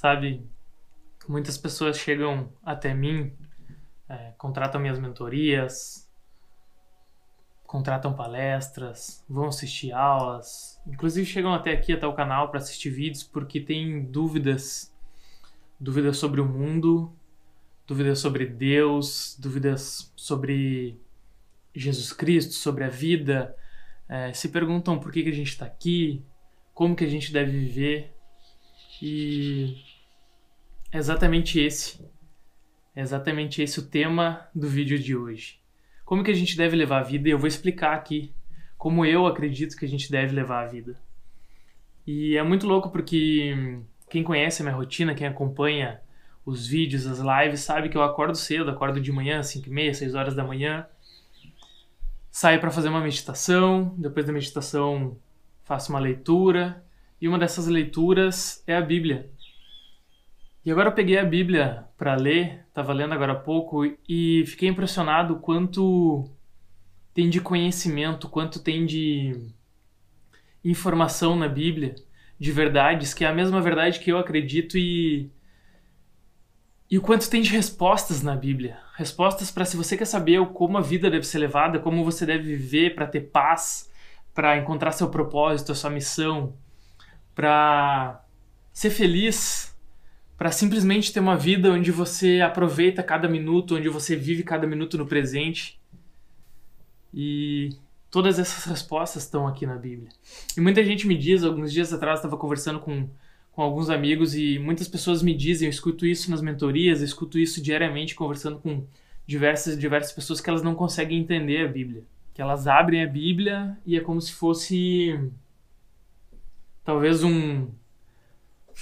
sabe? Muitas pessoas chegam até mim, é, contratam minhas mentorias, contratam palestras, vão assistir aulas, inclusive chegam até aqui, até o canal, para assistir vídeos porque têm dúvidas, dúvidas sobre o mundo, dúvidas sobre Deus, dúvidas sobre Jesus Cristo, sobre a vida, é, se perguntam por que, que a gente está aqui, como que a gente deve viver e é exatamente esse, é exatamente esse o tema do vídeo de hoje. Como que a gente deve levar a vida e eu vou explicar aqui como eu acredito que a gente deve levar a vida. E é muito louco porque quem conhece a minha rotina, quem acompanha os vídeos, as lives, sabe que eu acordo cedo, acordo de manhã, 5 e meia, 6 horas da manhã, saio para fazer uma meditação, depois da meditação faço uma leitura, e uma dessas leituras é a Bíblia. E agora eu peguei a Bíblia para ler, estava lendo agora há pouco, e fiquei impressionado quanto tem de conhecimento, quanto tem de informação na Bíblia, de verdades, que é a mesma verdade que eu acredito e e o quanto tem de respostas na Bíblia. Respostas para se você quer saber como a vida deve ser levada, como você deve viver para ter paz, para encontrar seu propósito, a sua missão, para ser feliz, para simplesmente ter uma vida onde você aproveita cada minuto, onde você vive cada minuto no presente. E todas essas respostas estão aqui na Bíblia. E muita gente me diz, alguns dias atrás estava conversando com com alguns amigos e muitas pessoas me dizem, eu escuto isso nas mentorias, eu escuto isso diariamente conversando com diversas diversas pessoas que elas não conseguem entender a Bíblia, que elas abrem a Bíblia e é como se fosse talvez um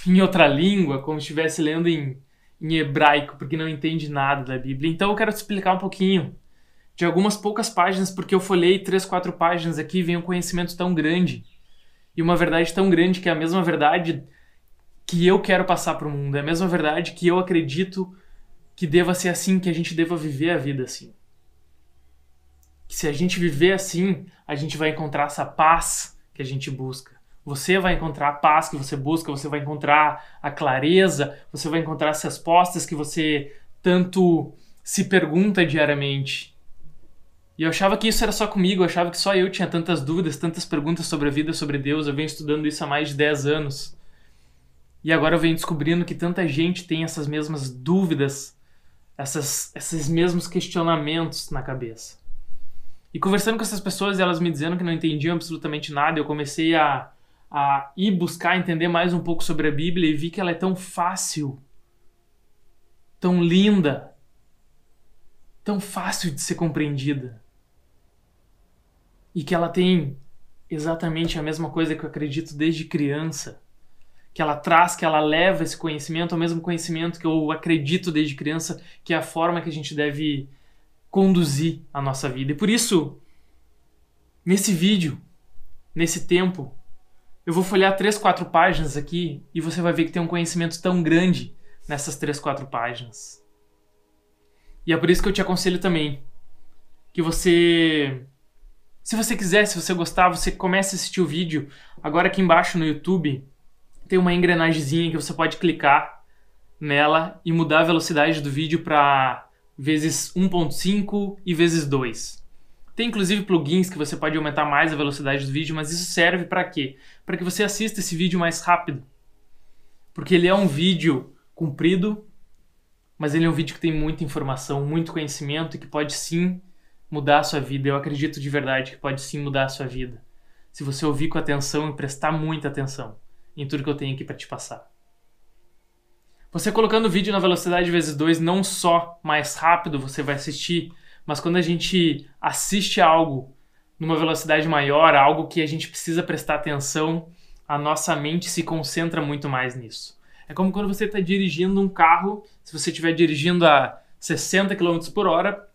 em outra língua, como se estivesse lendo em, em hebraico, porque não entende nada da Bíblia. Então eu quero te explicar um pouquinho de algumas poucas páginas, porque eu folhei três, quatro páginas aqui e vem um conhecimento tão grande e uma verdade tão grande que é a mesma verdade que eu quero passar para o mundo. É a mesma verdade que eu acredito que deva ser assim, que a gente deva viver a vida assim. Que se a gente viver assim, a gente vai encontrar essa paz que a gente busca. Você vai encontrar a paz que você busca, você vai encontrar a clareza, você vai encontrar as respostas que você tanto se pergunta diariamente. E eu achava que isso era só comigo, eu achava que só eu tinha tantas dúvidas, tantas perguntas sobre a vida, sobre Deus. Eu venho estudando isso há mais de 10 anos. E agora eu venho descobrindo que tanta gente tem essas mesmas dúvidas, essas, esses mesmos questionamentos na cabeça. E conversando com essas pessoas, elas me dizendo que não entendiam absolutamente nada, eu comecei a, a ir buscar entender mais um pouco sobre a Bíblia e vi que ela é tão fácil, tão linda, tão fácil de ser compreendida. E que ela tem exatamente a mesma coisa que eu acredito desde criança que ela traz, que ela leva esse conhecimento, o mesmo conhecimento que eu acredito desde criança, que é a forma que a gente deve conduzir a nossa vida. E por isso, nesse vídeo, nesse tempo, eu vou folhear três, quatro páginas aqui e você vai ver que tem um conhecimento tão grande nessas três, quatro páginas. E é por isso que eu te aconselho também que você, se você quiser, se você gostar, você comece a assistir o vídeo agora aqui embaixo no YouTube tem uma engrenagemzinha que você pode clicar nela e mudar a velocidade do vídeo para vezes 1.5 e vezes 2. Tem inclusive plugins que você pode aumentar mais a velocidade do vídeo, mas isso serve para quê? Para que você assista esse vídeo mais rápido. Porque ele é um vídeo comprido, mas ele é um vídeo que tem muita informação, muito conhecimento e que pode sim mudar a sua vida. Eu acredito de verdade que pode sim mudar a sua vida. Se você ouvir com atenção e prestar muita atenção em tudo que eu tenho aqui para te passar. Você colocando o vídeo na velocidade vezes 2, não só mais rápido você vai assistir, mas quando a gente assiste algo numa velocidade maior, algo que a gente precisa prestar atenção, a nossa mente se concentra muito mais nisso. É como quando você está dirigindo um carro, se você estiver dirigindo a 60 km por hora,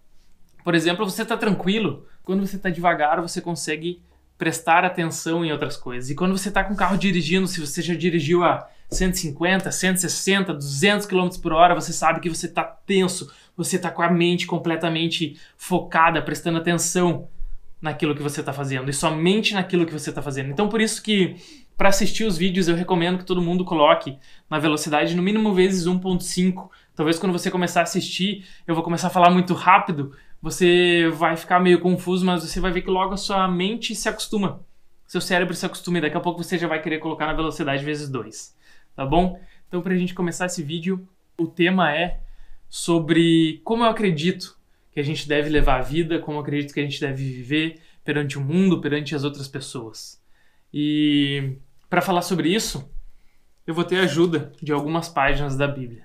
por exemplo, você está tranquilo. Quando você está devagar, você consegue prestar atenção em outras coisas. E quando você está com o carro dirigindo, se você já dirigiu a 150, 160, 200 km por hora, você sabe que você está tenso, você está com a mente completamente focada, prestando atenção naquilo que você está fazendo e somente naquilo que você está fazendo. Então, por isso que Para assistir os vídeos, eu recomendo que todo mundo coloque na velocidade no mínimo vezes 1.5. Talvez quando você começar a assistir, eu vou começar a falar muito rápido, você vai ficar meio confuso, mas você vai ver que logo a sua mente se acostuma. Seu cérebro se acostuma e daqui a pouco você já vai querer colocar na velocidade vezes 2. Tá bom? Então, para a gente começar esse vídeo, o tema é sobre como eu acredito que a gente deve levar a vida, como eu acredito que a gente deve viver perante o mundo, perante as outras pessoas. E para falar sobre isso, eu vou ter ajuda de algumas páginas da Bíblia,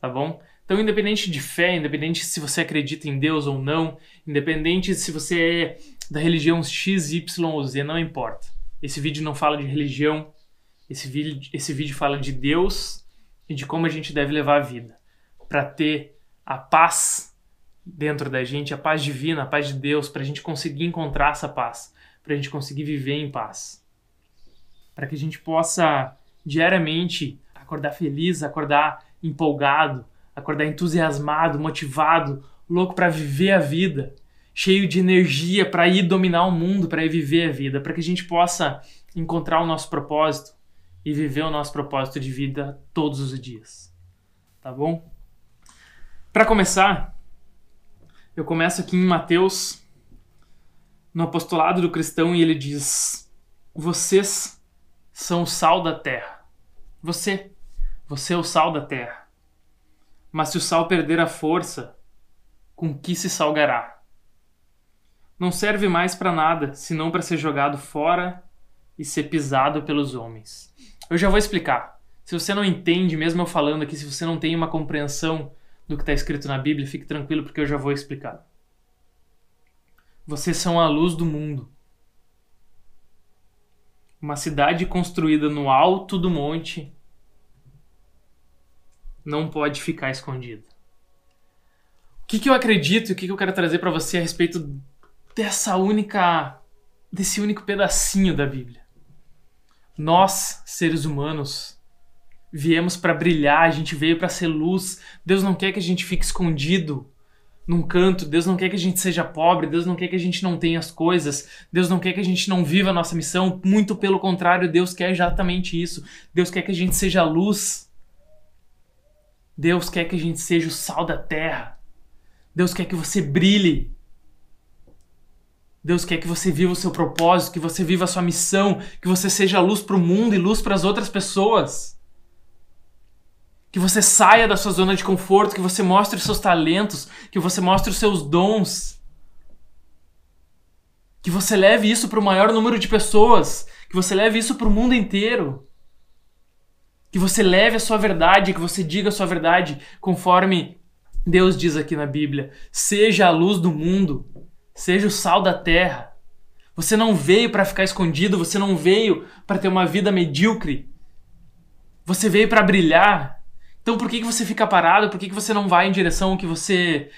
tá bom? Então, independente de fé, independente se você acredita em Deus ou não, independente se você é da religião X, Y ou Z, não importa. Esse vídeo não fala de religião, esse vídeo, esse vídeo fala de Deus e de como a gente deve levar a vida para ter a paz dentro da gente, a paz divina, a paz de Deus, para a gente conseguir encontrar essa paz, para a gente conseguir viver em paz para que a gente possa diariamente acordar feliz, acordar empolgado, acordar entusiasmado, motivado, louco para viver a vida, cheio de energia para ir dominar o mundo, para ir viver a vida, para que a gente possa encontrar o nosso propósito e viver o nosso propósito de vida todos os dias. Tá bom? Para começar, eu começo aqui em Mateus, no apostolado do cristão, e ele diz: Vocês são o sal da terra. Você, você é o sal da terra. Mas se o sal perder a força, com que se salgará? Não serve mais para nada, senão para ser jogado fora e ser pisado pelos homens. Eu já vou explicar. Se você não entende, mesmo eu falando aqui, se você não tem uma compreensão do que está escrito na Bíblia, fique tranquilo porque eu já vou explicar. Vocês são a luz do mundo. Uma cidade construída no alto do monte não pode ficar escondida. O que, que eu acredito e o que, que eu quero trazer para você a respeito dessa única. desse único pedacinho da Bíblia? Nós, seres humanos, viemos para brilhar, a gente veio para ser luz. Deus não quer que a gente fique escondido num canto. Deus não quer que a gente seja pobre, Deus não quer que a gente não tenha as coisas, Deus não quer que a gente não viva a nossa missão. Muito pelo contrário, Deus quer exatamente isso. Deus quer que a gente seja luz. Deus quer que a gente seja o sal da terra. Deus quer que você brilhe. Deus quer que você viva o seu propósito, que você viva a sua missão, que você seja luz para o mundo e luz para as outras pessoas. Que você saia da sua zona de conforto, que você mostre os seus talentos, que você mostre os seus dons. Que você leve isso para o maior número de pessoas, que você leve isso para o mundo inteiro. Que você leve a sua verdade, que você diga a sua verdade, conforme Deus diz aqui na Bíblia: seja a luz do mundo, seja o sal da terra. Você não veio para ficar escondido, você não veio para ter uma vida medíocre. Você veio para brilhar, então por que, que você fica parado? Por que, que você não vai em direção ao que você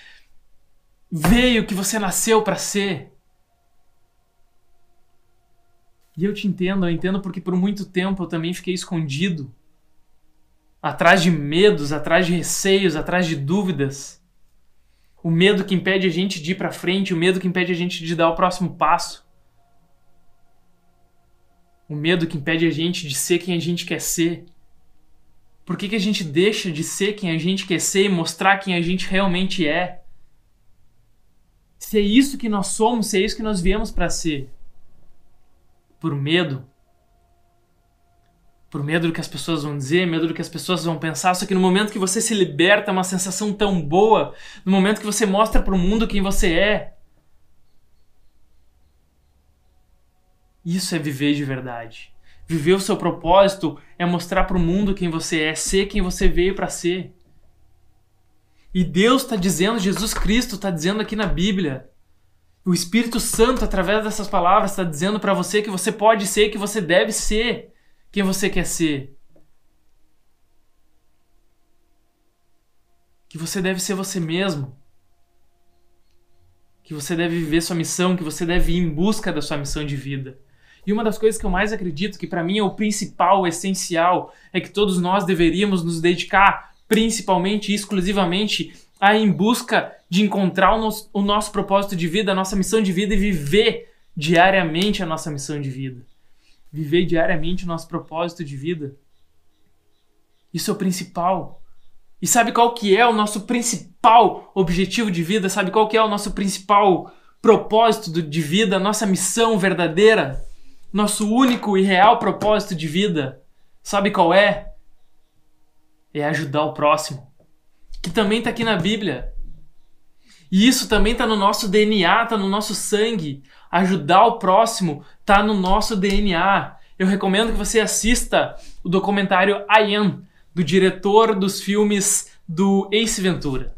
veio, que você nasceu para ser? E eu te entendo, eu entendo porque por muito tempo eu também fiquei escondido. Atrás de medos, atrás de receios, atrás de dúvidas. O medo que impede a gente de ir para frente, o medo que impede a gente de dar o próximo passo. O medo que impede a gente de ser quem a gente quer ser. Por que, que a gente deixa de ser quem a gente quer ser e mostrar quem a gente realmente é? Se é isso que nós somos, se é isso que nós viemos para ser. Por medo. Por medo do que as pessoas vão dizer, medo do que as pessoas vão pensar. Só que no momento que você se liberta, é uma sensação tão boa. No momento que você mostra para o mundo quem você é. Isso é viver de verdade. Viver o seu propósito é mostrar para o mundo quem você é, ser quem você veio para ser. E Deus está dizendo, Jesus Cristo está dizendo aqui na Bíblia, o Espírito Santo, através dessas palavras, está dizendo para você que você pode ser, que você deve ser quem você quer ser. Que você deve ser você mesmo. Que você deve viver sua missão, que você deve ir em busca da sua missão de vida. E uma das coisas que eu mais acredito, que para mim é o principal, o essencial, é que todos nós deveríamos nos dedicar principalmente e exclusivamente a em busca de encontrar o nosso, o nosso propósito de vida, a nossa missão de vida e viver diariamente a nossa missão de vida. viver diariamente o nosso propósito de vida. Isso é o principal. E sabe qual que é o nosso principal objetivo de vida? Sabe qual que é o nosso principal propósito de vida, nossa missão verdadeira? Nosso único e real propósito de vida? Sabe qual é? É ajudar o próximo. Que também está aqui na Bíblia. E isso também está no nosso DNA, está no nosso sangue. Ajudar o próximo está no nosso DNA. Eu recomendo que você assista o documentário I Am, do diretor dos filmes do Ace Ventura.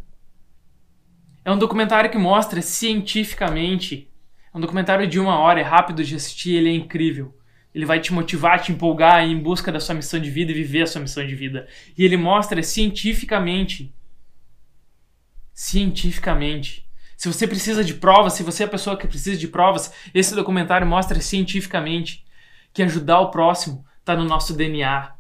É um documentário que mostra cientificamente. É um documentário de uma hora, é rápido de assistir, ele é incrível. Ele vai te motivar, te empolgar em busca da sua missão de vida e viver a sua missão de vida. E ele mostra cientificamente cientificamente. Se você precisa de provas, se você é a pessoa que precisa de provas, esse documentário mostra cientificamente que ajudar o próximo está no nosso DNA.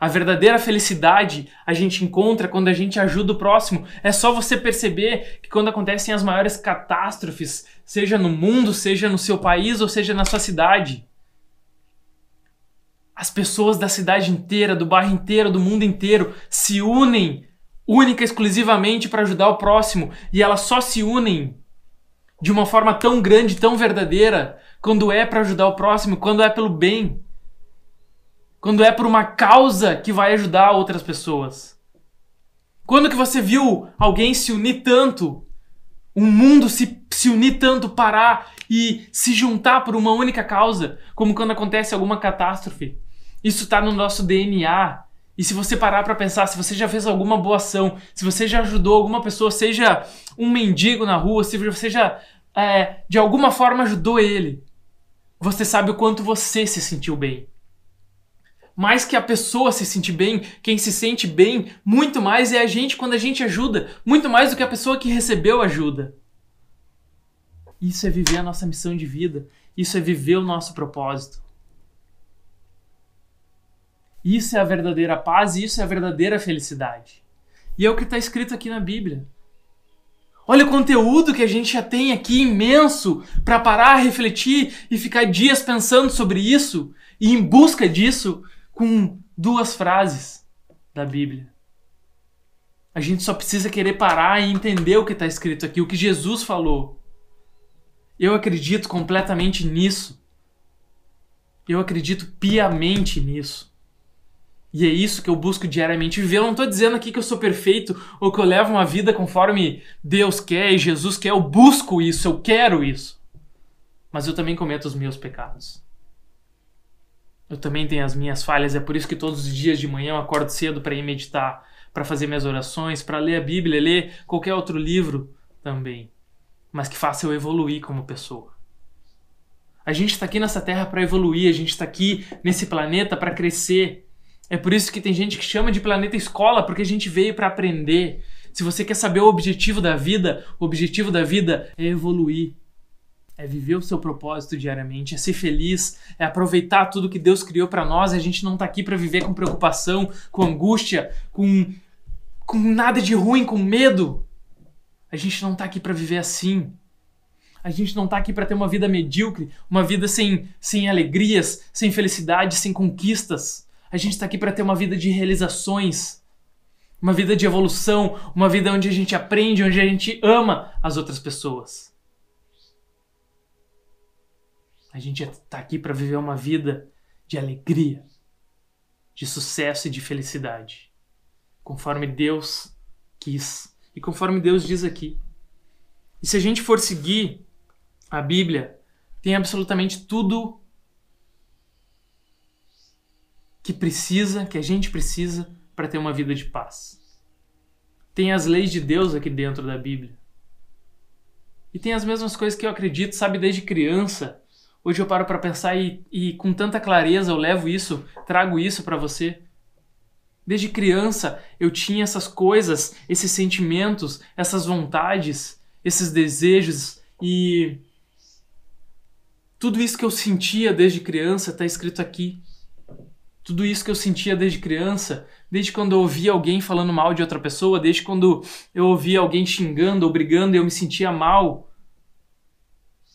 A verdadeira felicidade a gente encontra quando a gente ajuda o próximo. É só você perceber que quando acontecem as maiores catástrofes, seja no mundo, seja no seu país ou seja na sua cidade, as pessoas da cidade inteira, do bairro inteiro, do mundo inteiro se unem única exclusivamente para ajudar o próximo. E elas só se unem de uma forma tão grande, tão verdadeira, quando é para ajudar o próximo, quando é pelo bem, quando é por uma causa que vai ajudar outras pessoas. Quando que você viu alguém se unir tanto, um mundo se, se unir tanto, parar e se juntar por uma única causa, como quando acontece alguma catástrofe? Isso está no nosso DNA, e se você parar para pensar, se você já fez alguma boa ação, se você já ajudou alguma pessoa, seja um mendigo na rua, se você já é, de alguma forma ajudou ele, você sabe o quanto você se sentiu bem. Mais que a pessoa se sentir bem, quem se sente bem muito mais é a gente quando a gente ajuda, muito mais do que a pessoa que recebeu ajuda. Isso é viver a nossa missão de vida, isso é viver o nosso propósito. Isso é a verdadeira paz e isso é a verdadeira felicidade. E é o que está escrito aqui na Bíblia. Olha o conteúdo que a gente já tem aqui imenso para parar, refletir e ficar dias pensando sobre isso e em busca disso com duas frases da Bíblia. A gente só precisa querer parar e entender o que está escrito aqui, o que Jesus falou. Eu acredito completamente nisso. Eu acredito piamente nisso. E é isso que eu busco diariamente viver. Eu não estou dizendo aqui que eu sou perfeito ou que eu levo uma vida conforme Deus quer e Jesus quer. Eu busco isso, eu quero isso. Mas eu também cometo os meus pecados. Eu também tenho as minhas falhas. É por isso que todos os dias de manhã eu acordo cedo para ir meditar, para fazer minhas orações, para ler a Bíblia, ler qualquer outro livro também. Mas que faça eu evoluir como pessoa. A gente está aqui nessa terra para evoluir, a gente está aqui nesse planeta para crescer é por isso que tem gente que chama de planeta escola, porque a gente veio para aprender. Se você quer saber o objetivo da vida, o objetivo da vida é evoluir. É viver o seu propósito diariamente, é ser feliz, é aproveitar tudo que Deus criou para nós. A gente não tá aqui para viver com preocupação, com angústia, com com nada de ruim, com medo. A gente não tá aqui para viver assim. A gente não tá aqui para ter uma vida medíocre, uma vida sem, sem alegrias, sem felicidade, sem conquistas. A gente está aqui para ter uma vida de realizações, uma vida de evolução, uma vida onde a gente aprende, onde a gente ama as outras pessoas. A gente está aqui para viver uma vida de alegria, de sucesso e de felicidade, conforme Deus quis e conforme Deus diz aqui. E se a gente for seguir a Bíblia, tem absolutamente tudo que precisa, que a gente precisa para ter uma vida de paz. Tem as leis de Deus aqui dentro da Bíblia. E tem as mesmas coisas que eu acredito, sabe, desde criança. Hoje eu paro para pensar e, e com tanta clareza eu levo isso, trago isso para você. Desde criança eu tinha essas coisas, esses sentimentos, essas vontades, esses desejos e tudo isso que eu sentia desde criança está escrito aqui. Tudo isso que eu sentia desde criança, desde quando eu ouvia alguém falando mal de outra pessoa, desde quando eu ouvia alguém xingando ou brigando e eu me sentia mal.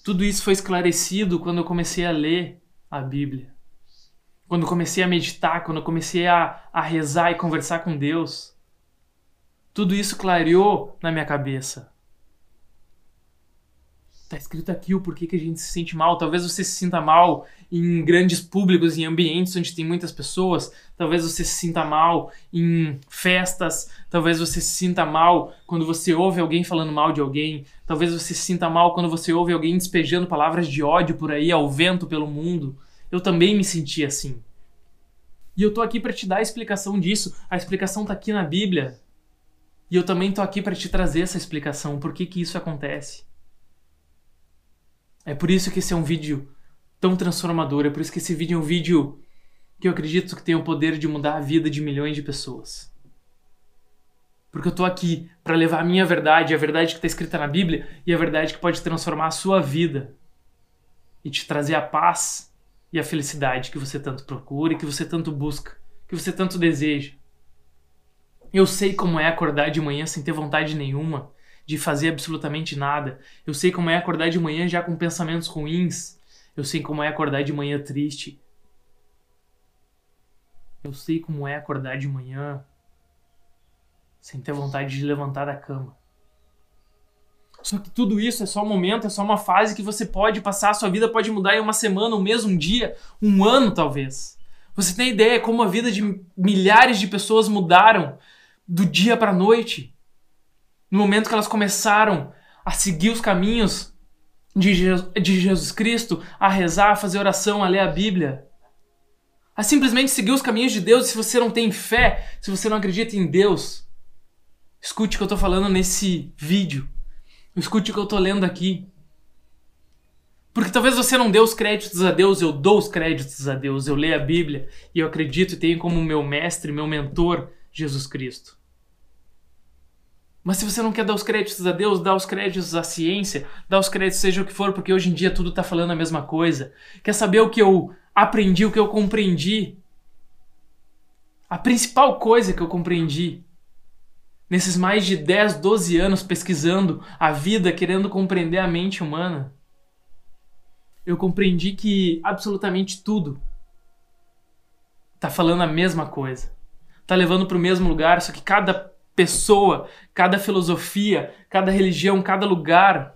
Tudo isso foi esclarecido quando eu comecei a ler a Bíblia. quando eu comecei a meditar, quando eu comecei a, a rezar e conversar com Deus, tudo isso clareou na minha cabeça. Tá escrito aqui o porquê que a gente se sente mal. Talvez você se sinta mal em grandes públicos, em ambientes onde tem muitas pessoas. Talvez você se sinta mal em festas. Talvez você se sinta mal quando você ouve alguém falando mal de alguém. Talvez você se sinta mal quando você ouve alguém despejando palavras de ódio por aí ao vento pelo mundo. Eu também me senti assim. E eu tô aqui para te dar a explicação disso. A explicação tá aqui na Bíblia. E eu também tô aqui para te trazer essa explicação, por que que isso acontece. É por isso que esse é um vídeo tão transformador, é por isso que esse vídeo é um vídeo que eu acredito que tem o poder de mudar a vida de milhões de pessoas. Porque eu tô aqui para levar a minha verdade, a verdade que está escrita na Bíblia e a verdade que pode transformar a sua vida e te trazer a paz e a felicidade que você tanto procura e que você tanto busca, que você tanto deseja. Eu sei como é acordar de manhã sem ter vontade nenhuma, de fazer absolutamente nada. Eu sei como é acordar de manhã já com pensamentos ruins. Eu sei como é acordar de manhã triste. Eu sei como é acordar de manhã sem ter vontade de levantar da cama. Só que tudo isso é só um momento, é só uma fase que você pode passar, sua vida pode mudar em uma semana, um mês, um dia, um ano talvez. Você tem ideia como a vida de milhares de pessoas mudaram do dia para noite? No momento que elas começaram a seguir os caminhos de, Jesus, de Jesus Cristo, a rezar, a fazer oração, a ler a Bíblia, a simplesmente seguir os caminhos de Deus, se você não tem fé, se você não acredita em Deus, escute o que eu estou falando nesse vídeo, escute o que eu estou lendo aqui. Porque talvez você não dê os créditos a Deus, eu dou os créditos a Deus, eu leio a Bíblia e eu acredito e tenho como meu mestre, meu mentor, Jesus Cristo. Mas se você não quer dar os créditos a Deus, dá os créditos à ciência, dá os créditos seja o que for, porque hoje em dia tudo está falando a mesma coisa. Quer saber o que eu aprendi, o que eu compreendi? A principal coisa que eu compreendi nesses mais de 10, 12 anos pesquisando a vida, querendo compreender a mente humana, eu compreendi que absolutamente tudo está falando a mesma coisa. Está levando para o mesmo lugar, só que cada pessoa, cada filosofia, cada religião, cada lugar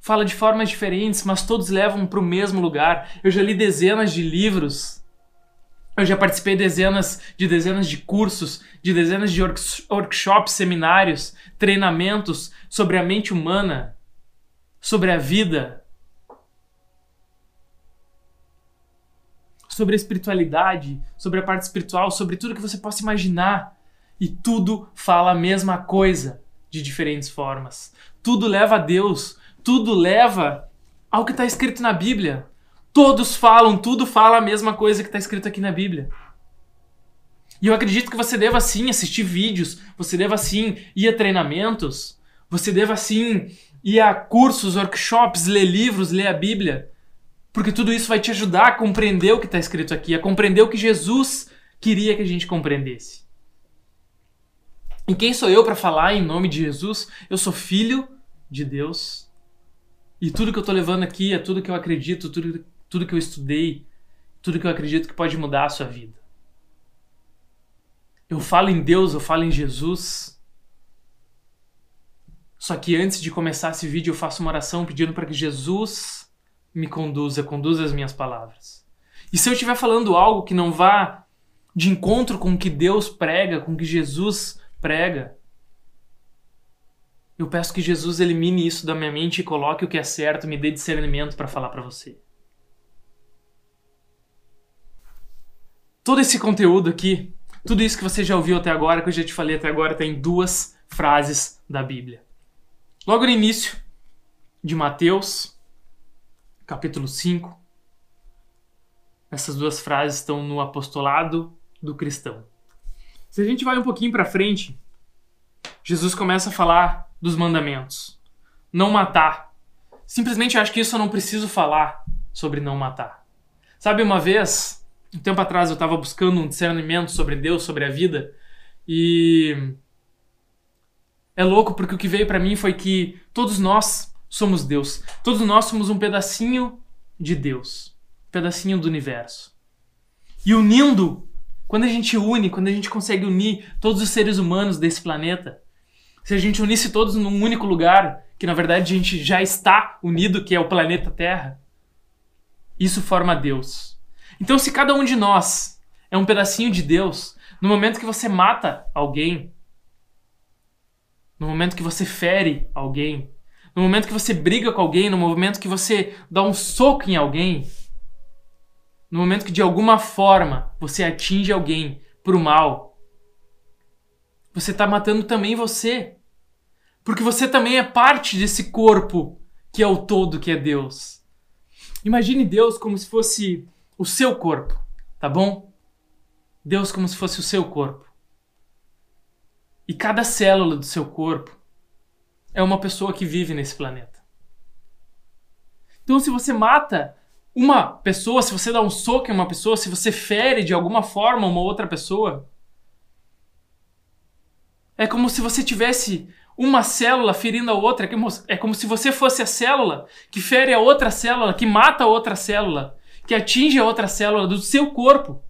fala de formas diferentes, mas todos levam para o mesmo lugar. Eu já li dezenas de livros, eu já participei de dezenas de dezenas de cursos, de dezenas de workshops, seminários, treinamentos sobre a mente humana, sobre a vida, sobre a espiritualidade, sobre a parte espiritual, sobre tudo que você possa imaginar. E tudo fala a mesma coisa de diferentes formas. Tudo leva a Deus, tudo leva ao que está escrito na Bíblia. Todos falam, tudo fala a mesma coisa que está escrito aqui na Bíblia. E eu acredito que você deva sim assistir vídeos, você deva sim ir a treinamentos, você deva sim ir a cursos, workshops, ler livros, ler a Bíblia. Porque tudo isso vai te ajudar a compreender o que está escrito aqui, a compreender o que Jesus queria que a gente compreendesse. E quem sou eu para falar em nome de Jesus? Eu sou filho de Deus. E tudo que eu tô levando aqui é tudo que eu acredito, tudo, tudo que eu estudei, tudo que eu acredito que pode mudar a sua vida. Eu falo em Deus, eu falo em Jesus. Só que antes de começar esse vídeo, eu faço uma oração pedindo para que Jesus me conduza, conduza as minhas palavras. E se eu estiver falando algo que não vá de encontro com o que Deus prega, com o que Jesus prega. Eu peço que Jesus elimine isso da minha mente e coloque o que é certo, me dê discernimento para falar para você. Todo esse conteúdo aqui, tudo isso que você já ouviu até agora, que eu já te falei até agora, tem duas frases da Bíblia. Logo no início de Mateus, capítulo 5, essas duas frases estão no apostolado do cristão. Se a gente vai um pouquinho para frente, Jesus começa a falar dos mandamentos. Não matar. Simplesmente acho que isso eu não preciso falar sobre não matar. Sabe, uma vez, um tempo atrás, eu estava buscando um discernimento sobre Deus, sobre a vida, e é louco porque o que veio para mim foi que todos nós somos Deus. Todos nós somos um pedacinho de Deus, um pedacinho do universo. E unindo, quando a gente une, quando a gente consegue unir todos os seres humanos desse planeta, se a gente unisse todos num único lugar, que na verdade a gente já está unido, que é o planeta Terra, isso forma Deus. Então, se cada um de nós é um pedacinho de Deus, no momento que você mata alguém, no momento que você fere alguém, no momento que você briga com alguém, no momento que você dá um soco em alguém, no momento que de alguma forma você atinge alguém pro mal, você está matando também você. Porque você também é parte desse corpo que é o todo, que é Deus. Imagine Deus como se fosse o seu corpo, tá bom? Deus como se fosse o seu corpo. E cada célula do seu corpo é uma pessoa que vive nesse planeta. Então, se você mata uma pessoa, se você dá um soco em uma pessoa, se você fere de alguma forma uma outra pessoa, é como se você tivesse uma célula ferindo a outra. É como se você fosse a célula que fere a outra célula, que mata a outra célula, que atinge a outra célula do seu corpo.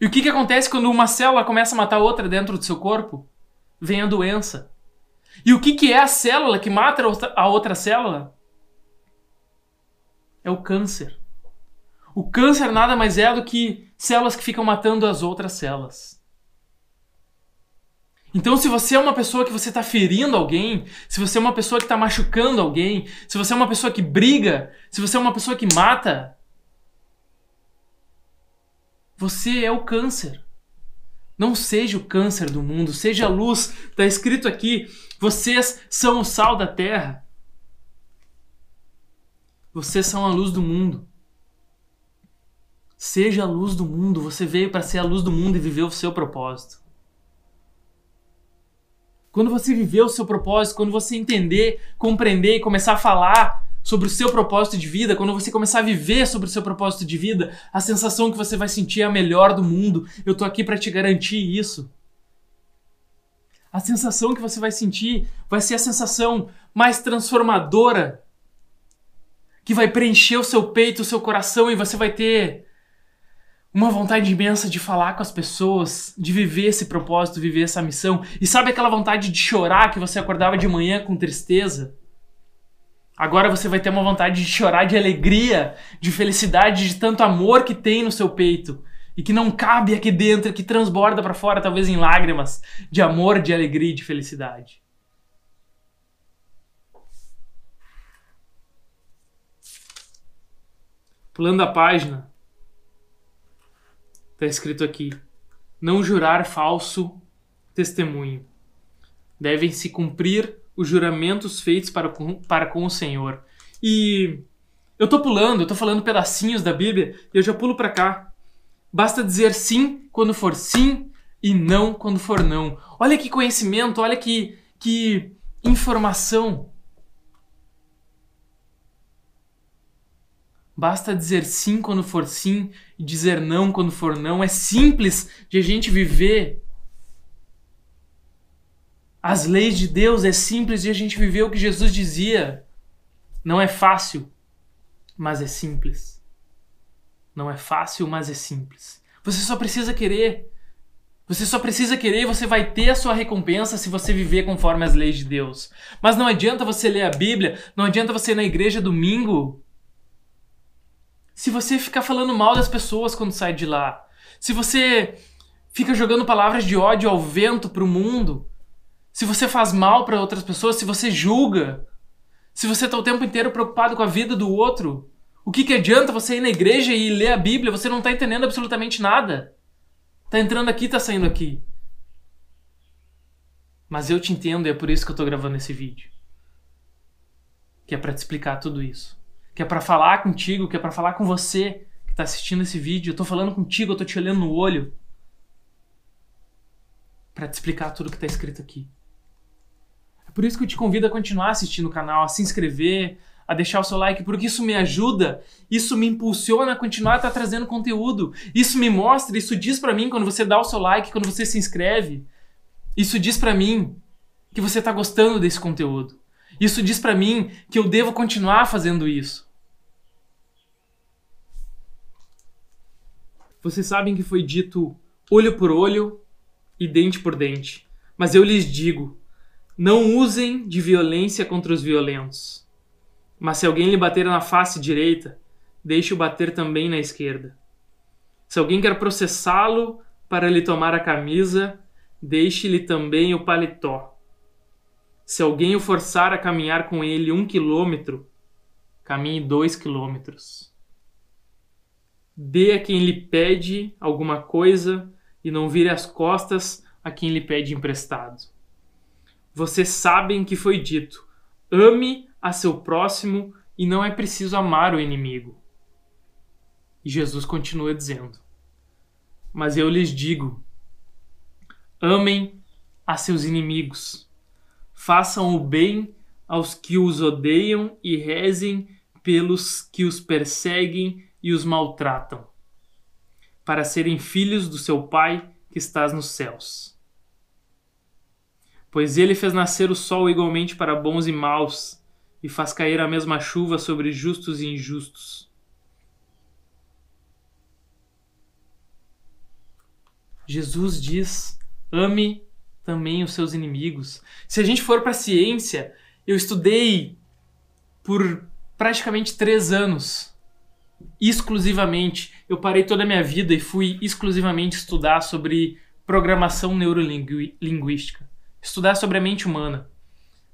E o que, que acontece quando uma célula começa a matar outra dentro do seu corpo? Vem a doença. E o que, que é a célula que mata a outra célula? É o câncer. O câncer nada mais é do que células que ficam matando as outras células. Então, se você é uma pessoa que você está ferindo alguém, se você é uma pessoa que está machucando alguém, se você é uma pessoa que briga, se você é uma pessoa que mata, você é o câncer. Não seja o câncer do mundo, seja a luz. Está escrito aqui: vocês são o sal da terra. Vocês são a luz do mundo. Seja a luz do mundo. Você veio para ser a luz do mundo e viver o seu propósito. Quando você viver o seu propósito, quando você entender, compreender e começar a falar sobre o seu propósito de vida, quando você começar a viver sobre o seu propósito de vida, a sensação que você vai sentir é a melhor do mundo. Eu tô aqui para te garantir isso. A sensação que você vai sentir vai ser a sensação mais transformadora que vai preencher o seu peito, o seu coração e você vai ter uma vontade imensa de falar com as pessoas, de viver esse propósito, viver essa missão. E sabe aquela vontade de chorar que você acordava de manhã com tristeza? Agora você vai ter uma vontade de chorar de alegria, de felicidade, de tanto amor que tem no seu peito e que não cabe aqui dentro, que transborda para fora, talvez em lágrimas de amor, de alegria e de felicidade. Pulando a página, Está escrito aqui: não jurar falso testemunho. Devem se cumprir os juramentos feitos para com, para com o Senhor. E eu tô pulando, eu tô falando pedacinhos da Bíblia e eu já pulo para cá. Basta dizer sim quando for sim e não quando for não. Olha que conhecimento, olha que, que informação. Basta dizer sim quando for sim e dizer não quando for não. É simples de a gente viver as leis de Deus, é simples de a gente viver o que Jesus dizia. Não é fácil, mas é simples. Não é fácil, mas é simples. Você só precisa querer. Você só precisa querer e você vai ter a sua recompensa se você viver conforme as leis de Deus. Mas não adianta você ler a Bíblia, não adianta você ir na igreja domingo se você ficar falando mal das pessoas quando sai de lá, se você fica jogando palavras de ódio ao vento para o mundo, se você faz mal para outras pessoas, se você julga, se você está o tempo inteiro preocupado com a vida do outro, o que, que adianta você ir na igreja e ler a Bíblia? Você não está entendendo absolutamente nada. Tá entrando aqui, tá saindo aqui. Mas eu te entendo e é por isso que eu tô gravando esse vídeo. Que é para te explicar tudo isso que é para falar contigo, que é para falar com você que está assistindo esse vídeo. Eu tô falando contigo, eu tô te olhando no olho para te explicar tudo que está escrito aqui. É por isso que eu te convido a continuar assistindo o canal, a se inscrever, a deixar o seu like, porque isso me ajuda, isso me impulsiona a continuar a estar tá trazendo conteúdo. Isso me mostra, isso diz para mim quando você dá o seu like, quando você se inscreve. Isso diz para mim que você está gostando desse conteúdo. Isso diz para mim que eu devo continuar fazendo isso. Vocês sabem que foi dito olho por olho e dente por dente. Mas eu lhes digo: não usem de violência contra os violentos. Mas se alguém lhe bater na face direita, deixe-o bater também na esquerda. Se alguém quer processá-lo para lhe tomar a camisa, deixe-lhe também o paletó. Se alguém o forçar a caminhar com ele um quilômetro, caminhe dois quilômetros. Dê a quem lhe pede alguma coisa e não vire as costas a quem lhe pede emprestado. Vocês sabem que foi dito: ame a seu próximo e não é preciso amar o inimigo. E Jesus continua dizendo: Mas eu lhes digo: amem a seus inimigos, façam o bem aos que os odeiam e rezem pelos que os perseguem e os maltratam, para serem filhos do seu Pai que estás nos céus. Pois ele fez nascer o sol igualmente para bons e maus, e faz cair a mesma chuva sobre justos e injustos. Jesus diz: ame também os seus inimigos. Se a gente for para a ciência, eu estudei por praticamente três anos exclusivamente. Eu parei toda a minha vida e fui exclusivamente estudar sobre programação neurolinguística. Estudar sobre a mente humana.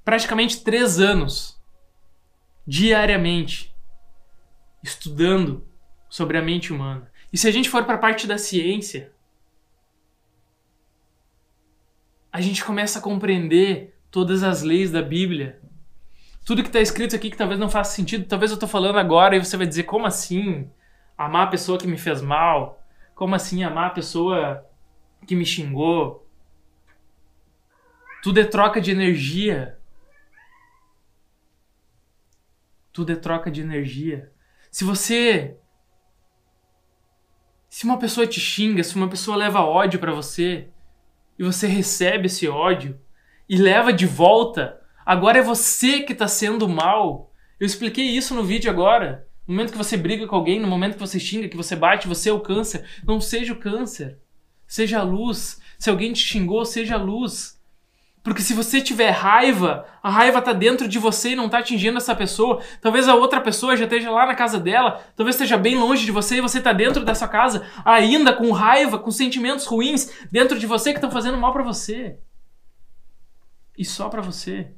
Praticamente três anos, diariamente, estudando sobre a mente humana. E se a gente for para a parte da ciência, a gente começa a compreender todas as leis da Bíblia tudo que está escrito aqui que talvez não faça sentido, talvez eu estou falando agora e você vai dizer como assim amar a pessoa que me fez mal? Como assim amar a pessoa que me xingou? Tudo é troca de energia. Tudo é troca de energia. Se você se uma pessoa te xinga, se uma pessoa leva ódio para você e você recebe esse ódio e leva de volta Agora é você que está sendo mal. Eu expliquei isso no vídeo agora. No momento que você briga com alguém, no momento que você xinga, que você bate, você é o câncer. Não seja o câncer. Seja a luz. Se alguém te xingou, seja a luz. Porque se você tiver raiva, a raiva está dentro de você e não está atingindo essa pessoa. Talvez a outra pessoa já esteja lá na casa dela, talvez esteja bem longe de você e você está dentro dessa casa ainda com raiva, com sentimentos ruins dentro de você que estão fazendo mal para você. E só para você.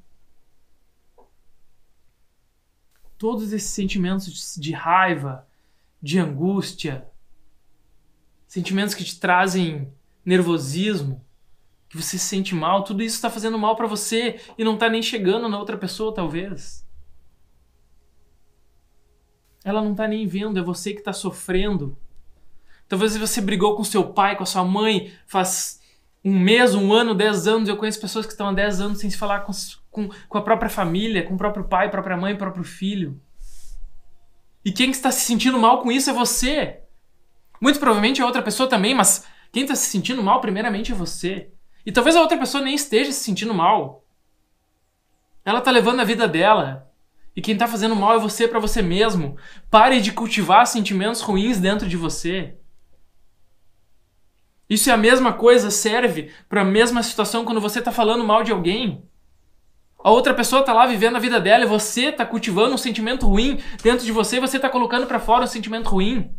Todos esses sentimentos de raiva, de angústia, sentimentos que te trazem nervosismo, que você se sente mal, tudo isso está fazendo mal para você e não está nem chegando na outra pessoa, talvez. Ela não está nem vendo, é você que está sofrendo. Talvez você brigou com seu pai, com a sua mãe, faz um mês, um ano, dez anos. Eu conheço pessoas que estão há dez anos sem se falar com, com, com a própria família, com o próprio pai, própria mãe, próprio filho. E quem está se sentindo mal com isso é você. Muito provavelmente a outra pessoa também, mas quem está se sentindo mal primeiramente é você. E talvez a outra pessoa nem esteja se sentindo mal. Ela está levando a vida dela. E quem está fazendo mal é você para você mesmo. Pare de cultivar sentimentos ruins dentro de você. Isso é a mesma coisa, serve para a mesma situação quando você está falando mal de alguém. A outra pessoa está lá vivendo a vida dela e você está cultivando um sentimento ruim dentro de você, você está colocando para fora um sentimento ruim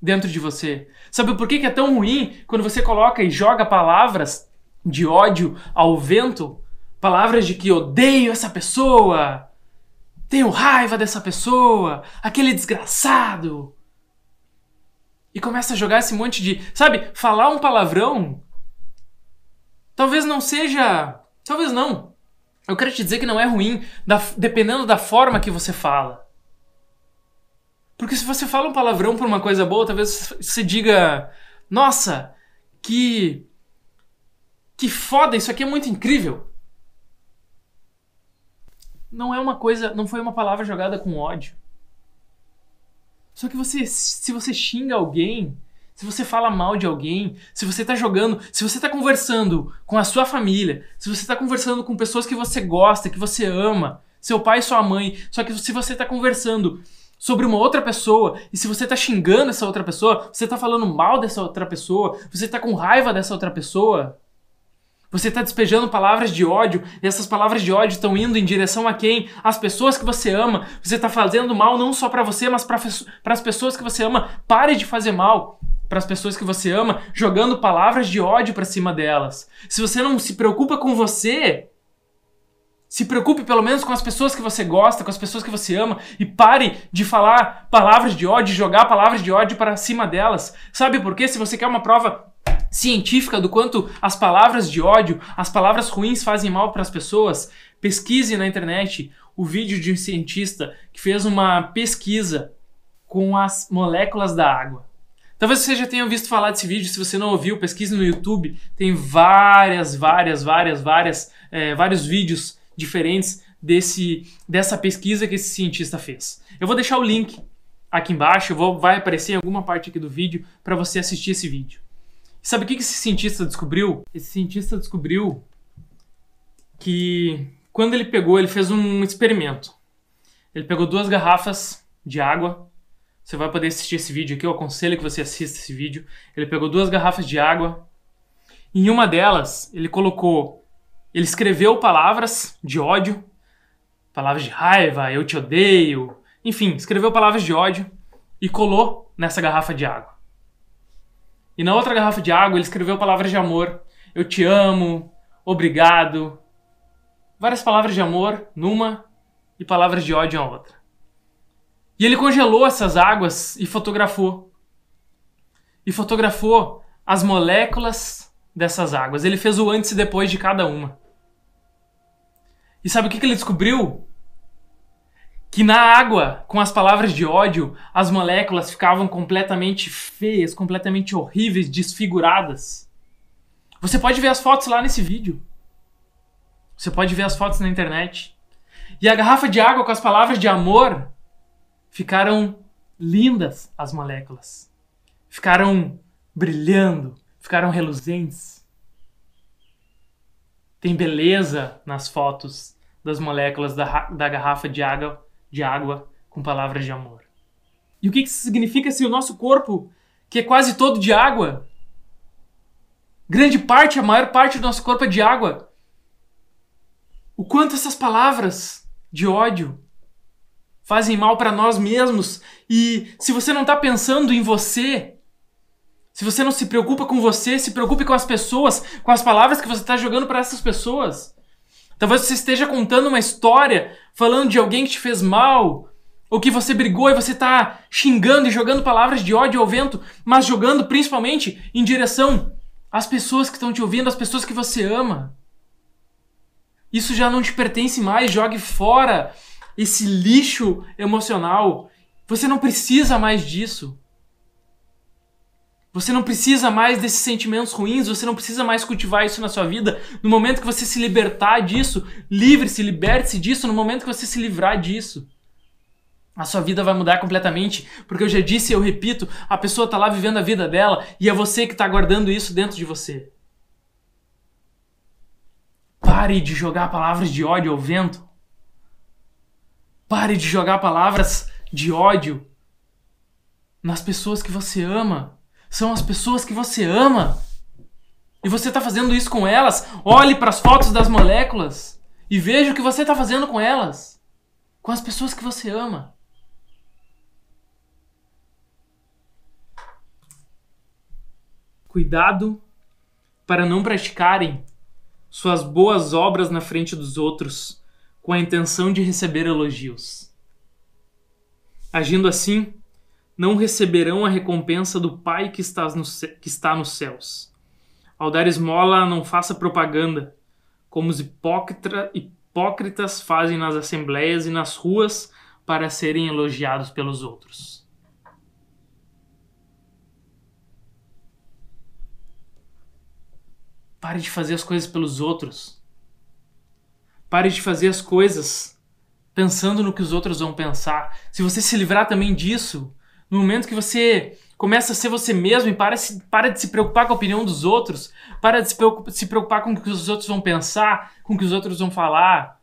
dentro de você. Sabe por que, que é tão ruim quando você coloca e joga palavras de ódio ao vento? Palavras de que odeio essa pessoa, tenho raiva dessa pessoa, aquele desgraçado, e começa a jogar esse monte de. Sabe, falar um palavrão. Talvez não seja. Talvez não. Eu quero te dizer que não é ruim, da, dependendo da forma que você fala. Porque se você fala um palavrão por uma coisa boa, talvez você diga: Nossa, que. Que foda, isso aqui é muito incrível. Não é uma coisa. Não foi uma palavra jogada com ódio. Só que você, se você xinga alguém, se você fala mal de alguém, se você tá jogando, se você tá conversando com a sua família, se você tá conversando com pessoas que você gosta, que você ama, seu pai sua mãe, só que se você tá conversando sobre uma outra pessoa, e se você tá xingando essa outra pessoa, você tá falando mal dessa outra pessoa, você tá com raiva dessa outra pessoa, você está despejando palavras de ódio, e essas palavras de ódio estão indo em direção a quem? As pessoas que você ama. Você está fazendo mal não só para você, mas para as pessoas que você ama. Pare de fazer mal para as pessoas que você ama, jogando palavras de ódio para cima delas. Se você não se preocupa com você, se preocupe pelo menos com as pessoas que você gosta, com as pessoas que você ama e pare de falar palavras de ódio, jogar palavras de ódio para cima delas. Sabe por quê? Se você quer uma prova científica do quanto as palavras de ódio, as palavras ruins fazem mal para as pessoas, pesquise na internet o vídeo de um cientista que fez uma pesquisa com as moléculas da água. Talvez você já tenha visto falar desse vídeo, se você não ouviu, pesquise no YouTube, tem várias, várias, várias, várias, é, vários vídeos diferentes desse, dessa pesquisa que esse cientista fez. Eu vou deixar o link aqui embaixo, vou, vai aparecer em alguma parte aqui do vídeo para você assistir esse vídeo. Sabe o que esse cientista descobriu? Esse cientista descobriu que quando ele pegou, ele fez um experimento. Ele pegou duas garrafas de água. Você vai poder assistir esse vídeo aqui, eu aconselho que você assista esse vídeo. Ele pegou duas garrafas de água. Em uma delas, ele colocou. Ele escreveu palavras de ódio, palavras de raiva, eu te odeio. Enfim, escreveu palavras de ódio e colou nessa garrafa de água. E na outra garrafa de água ele escreveu palavras de amor. Eu te amo, obrigado. Várias palavras de amor numa e palavras de ódio em outra. E ele congelou essas águas e fotografou. E fotografou as moléculas dessas águas. Ele fez o antes e depois de cada uma. E sabe o que ele descobriu? que na água, com as palavras de ódio, as moléculas ficavam completamente feias, completamente horríveis, desfiguradas. Você pode ver as fotos lá nesse vídeo. Você pode ver as fotos na internet. E a garrafa de água com as palavras de amor ficaram lindas as moléculas. Ficaram brilhando, ficaram reluzentes. Tem beleza nas fotos das moléculas da, da garrafa de água de água com palavras de amor. E o que isso significa se o nosso corpo, que é quase todo de água, grande parte, a maior parte do nosso corpo é de água, o quanto essas palavras de ódio fazem mal para nós mesmos e se você não está pensando em você, se você não se preocupa com você, se preocupe com as pessoas, com as palavras que você está jogando para essas pessoas. Talvez você esteja contando uma história falando de alguém que te fez mal, ou que você brigou e você está xingando e jogando palavras de ódio ao vento, mas jogando principalmente em direção às pessoas que estão te ouvindo, às pessoas que você ama. Isso já não te pertence mais, jogue fora esse lixo emocional. Você não precisa mais disso. Você não precisa mais desses sentimentos ruins, você não precisa mais cultivar isso na sua vida. No momento que você se libertar disso, livre-se, liberte-se disso, no momento que você se livrar disso. A sua vida vai mudar completamente, porque eu já disse e eu repito, a pessoa está lá vivendo a vida dela e é você que está guardando isso dentro de você. Pare de jogar palavras de ódio ao vento. Pare de jogar palavras de ódio nas pessoas que você ama são as pessoas que você ama. E você está fazendo isso com elas. Olhe para as fotos das moléculas e veja o que você está fazendo com elas. Com as pessoas que você ama. Cuidado para não praticarem suas boas obras na frente dos outros com a intenção de receber elogios. Agindo assim, não receberão a recompensa do Pai que, estás no, que está nos céus. Ao dar esmola, não faça propaganda, como os hipócrita, hipócritas fazem nas assembleias e nas ruas para serem elogiados pelos outros. Pare de fazer as coisas pelos outros. Pare de fazer as coisas pensando no que os outros vão pensar. Se você se livrar também disso, no momento que você começa a ser você mesmo e para, se, para de se preocupar com a opinião dos outros, para de se se preocupar com o que os outros vão pensar, com o que os outros vão falar,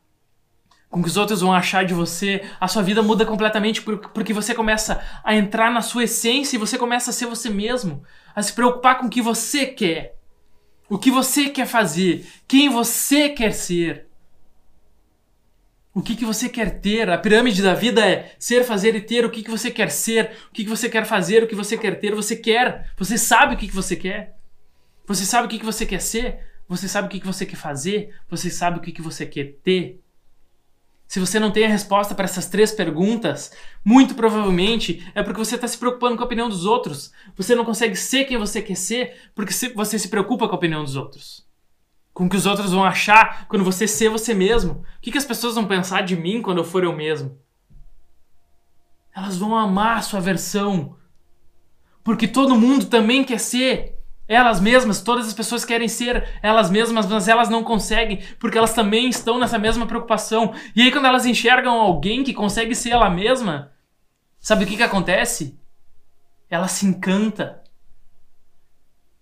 com o que os outros vão achar de você, a sua vida muda completamente porque você começa a entrar na sua essência e você começa a ser você mesmo, a se preocupar com o que você quer, o que você quer fazer, quem você quer ser. O que, que você quer ter? A pirâmide da vida é ser, fazer e ter. O que, que você quer ser? O que, que você quer fazer? O que você quer ter? Você quer. Você sabe o que, que você quer. Você sabe o que, que você quer ser. Você sabe o que, que você quer fazer. Você sabe o que, que você quer ter. Se você não tem a resposta para essas três perguntas, muito provavelmente é porque você está se preocupando com a opinião dos outros. Você não consegue ser quem você quer ser porque você se preocupa com a opinião dos outros. Com o que os outros vão achar quando você ser você mesmo. O que, que as pessoas vão pensar de mim quando eu for eu mesmo? Elas vão amar a sua versão. Porque todo mundo também quer ser elas mesmas, todas as pessoas querem ser elas mesmas, mas elas não conseguem, porque elas também estão nessa mesma preocupação. E aí, quando elas enxergam alguém que consegue ser ela mesma, sabe o que, que acontece? Ela se encanta.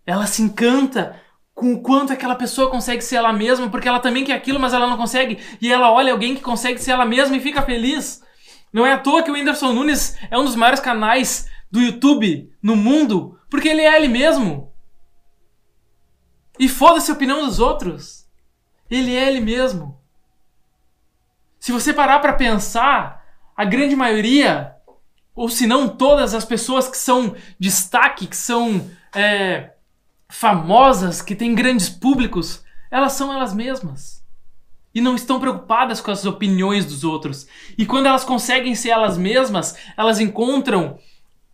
Ela se encanta com o quanto aquela pessoa consegue ser ela mesma, porque ela também quer aquilo, mas ela não consegue. E ela olha alguém que consegue ser ela mesma e fica feliz. Não é à toa que o Whindersson Nunes é um dos maiores canais do YouTube no mundo, porque ele é ele mesmo. E foda-se a opinião dos outros. Ele é ele mesmo. Se você parar para pensar, a grande maioria, ou se não todas as pessoas que são destaque, que são é, famosas, que têm grandes públicos, elas são elas mesmas. E não estão preocupadas com as opiniões dos outros. E quando elas conseguem ser elas mesmas, elas encontram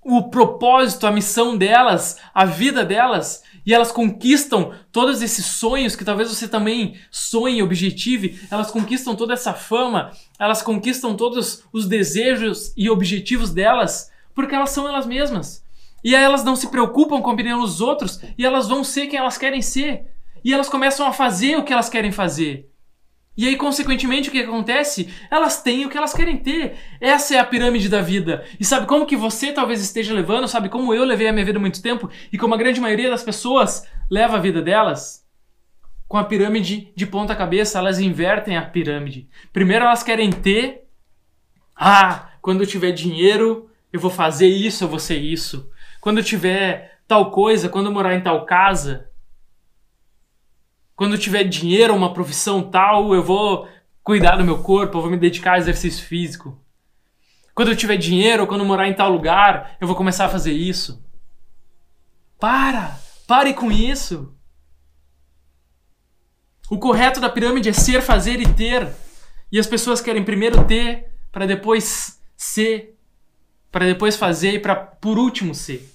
o propósito, a missão delas, a vida delas, e elas conquistam todos esses sonhos que talvez você também sonhe, objetive, elas conquistam toda essa fama, elas conquistam todos os desejos e objetivos delas, porque elas são elas mesmas. E aí elas não se preocupam com a opinião dos outros e elas vão ser quem elas querem ser. E elas começam a fazer o que elas querem fazer. E aí, consequentemente, o que acontece? Elas têm o que elas querem ter. Essa é a pirâmide da vida. E sabe como que você talvez esteja levando? Sabe como eu levei a minha vida muito tempo? E como a grande maioria das pessoas leva a vida delas? Com a pirâmide de ponta cabeça, elas invertem a pirâmide. Primeiro elas querem ter. Ah, quando eu tiver dinheiro, eu vou fazer isso, eu vou ser isso. Quando eu tiver tal coisa, quando morar em tal casa, quando eu tiver dinheiro, uma profissão tal, eu vou cuidar do meu corpo, eu vou me dedicar ao exercício físico. Quando eu tiver dinheiro, quando morar em tal lugar, eu vou começar a fazer isso. Para! Pare com isso! O correto da pirâmide é ser, fazer e ter. E as pessoas querem primeiro ter, para depois ser, para depois fazer e para por último ser.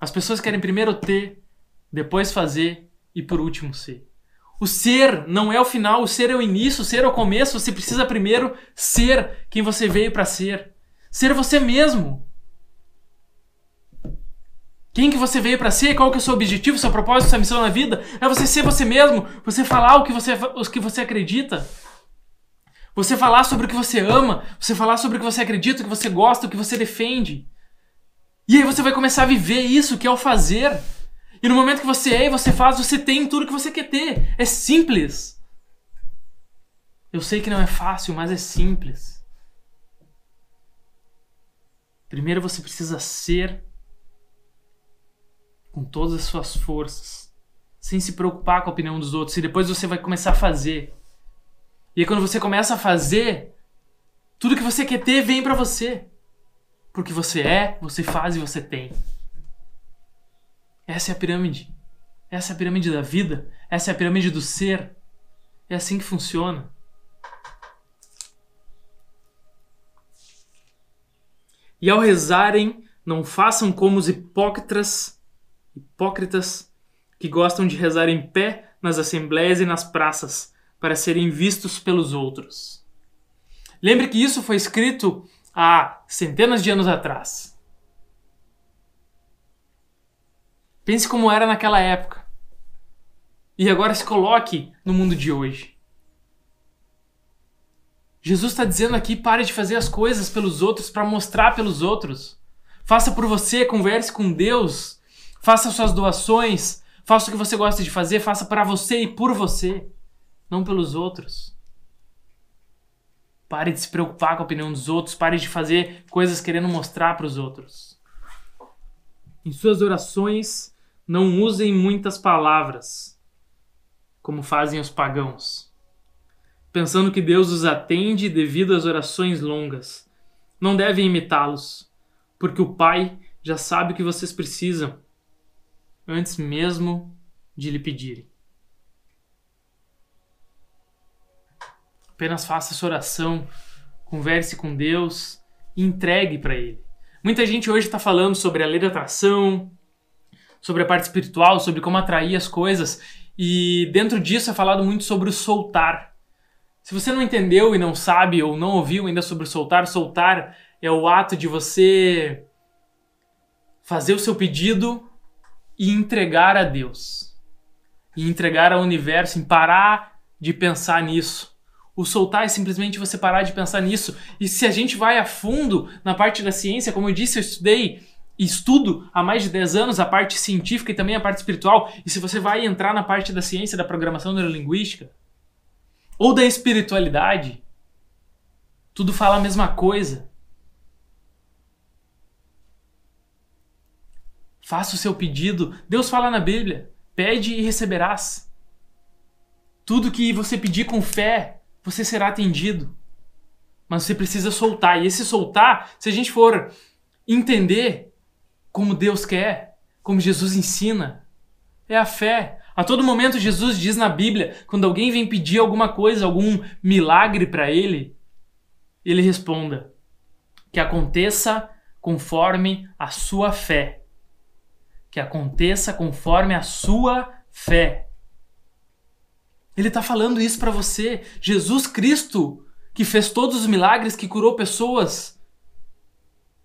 As pessoas querem primeiro ter, depois fazer e por último ser. O ser não é o final, o ser é o início, o ser é o começo. Você precisa primeiro ser quem você veio para ser. Ser você mesmo. Quem que você veio para ser? Qual que é o seu objetivo, seu propósito, sua missão na vida? É você ser você mesmo, você falar o que você, o que você acredita. Você falar sobre o que você ama, você falar sobre o que você acredita, o que você gosta, o que você defende. E aí você vai começar a viver isso, que é o fazer. E no momento que você é e você faz, você tem tudo que você quer ter. É simples. Eu sei que não é fácil, mas é simples. Primeiro você precisa ser com todas as suas forças, sem se preocupar com a opinião dos outros, e depois você vai começar a fazer. E aí, quando você começa a fazer, tudo que você quer ter vem para você. Porque você é, você faz e você tem. Essa é a pirâmide. Essa é a pirâmide da vida. Essa é a pirâmide do ser. É assim que funciona. E ao rezarem, não façam como os hipócritas, hipócritas que gostam de rezar em pé nas assembleias e nas praças para serem vistos pelos outros. Lembre que isso foi escrito há centenas de anos atrás. Pense como era naquela época. E agora se coloque no mundo de hoje. Jesus está dizendo aqui: pare de fazer as coisas pelos outros para mostrar pelos outros. Faça por você, converse com Deus, faça suas doações, faça o que você gosta de fazer, faça para você e por você, não pelos outros. Pare de se preocupar com a opinião dos outros, pare de fazer coisas querendo mostrar para os outros. Em suas orações, não usem muitas palavras, como fazem os pagãos, pensando que Deus os atende devido às orações longas. Não devem imitá-los, porque o Pai já sabe o que vocês precisam, antes mesmo de lhe pedirem. Apenas faça essa oração, converse com Deus e entregue para Ele. Muita gente hoje está falando sobre a lei da atração, sobre a parte espiritual, sobre como atrair as coisas, e dentro disso é falado muito sobre o soltar. Se você não entendeu e não sabe ou não ouviu ainda sobre o soltar, soltar é o ato de você fazer o seu pedido e entregar a Deus. E entregar ao universo, em parar de pensar nisso o soltar é simplesmente você parar de pensar nisso. E se a gente vai a fundo na parte da ciência, como eu disse, eu estudei estudo há mais de 10 anos a parte científica e também a parte espiritual. E se você vai entrar na parte da ciência da programação neurolinguística ou da espiritualidade, tudo fala a mesma coisa. Faça o seu pedido. Deus fala na Bíblia: pede e receberás. Tudo que você pedir com fé, você será atendido. Mas você precisa soltar. E esse soltar, se a gente for entender como Deus quer, como Jesus ensina, é a fé. A todo momento Jesus diz na Bíblia, quando alguém vem pedir alguma coisa, algum milagre para ele, ele responda: que aconteça conforme a sua fé. Que aconteça conforme a sua fé. Ele está falando isso para você. Jesus Cristo, que fez todos os milagres, que curou pessoas,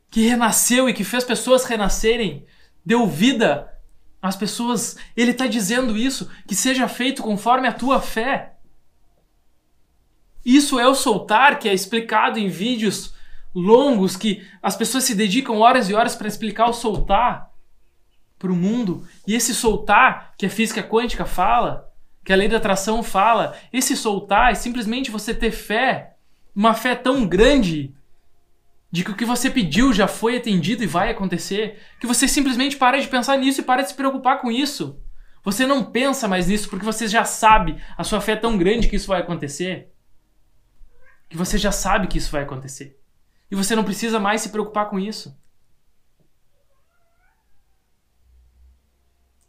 que renasceu e que fez pessoas renascerem, deu vida às pessoas. Ele está dizendo isso, que seja feito conforme a tua fé. Isso é o soltar que é explicado em vídeos longos que as pessoas se dedicam horas e horas para explicar o soltar para o mundo. E esse soltar que a física quântica fala que a lei da atração fala. Esse soltar é simplesmente você ter fé, uma fé tão grande de que o que você pediu já foi atendido e vai acontecer, que você simplesmente para de pensar nisso e para de se preocupar com isso. Você não pensa mais nisso porque você já sabe, a sua fé é tão grande que isso vai acontecer, que você já sabe que isso vai acontecer. E você não precisa mais se preocupar com isso.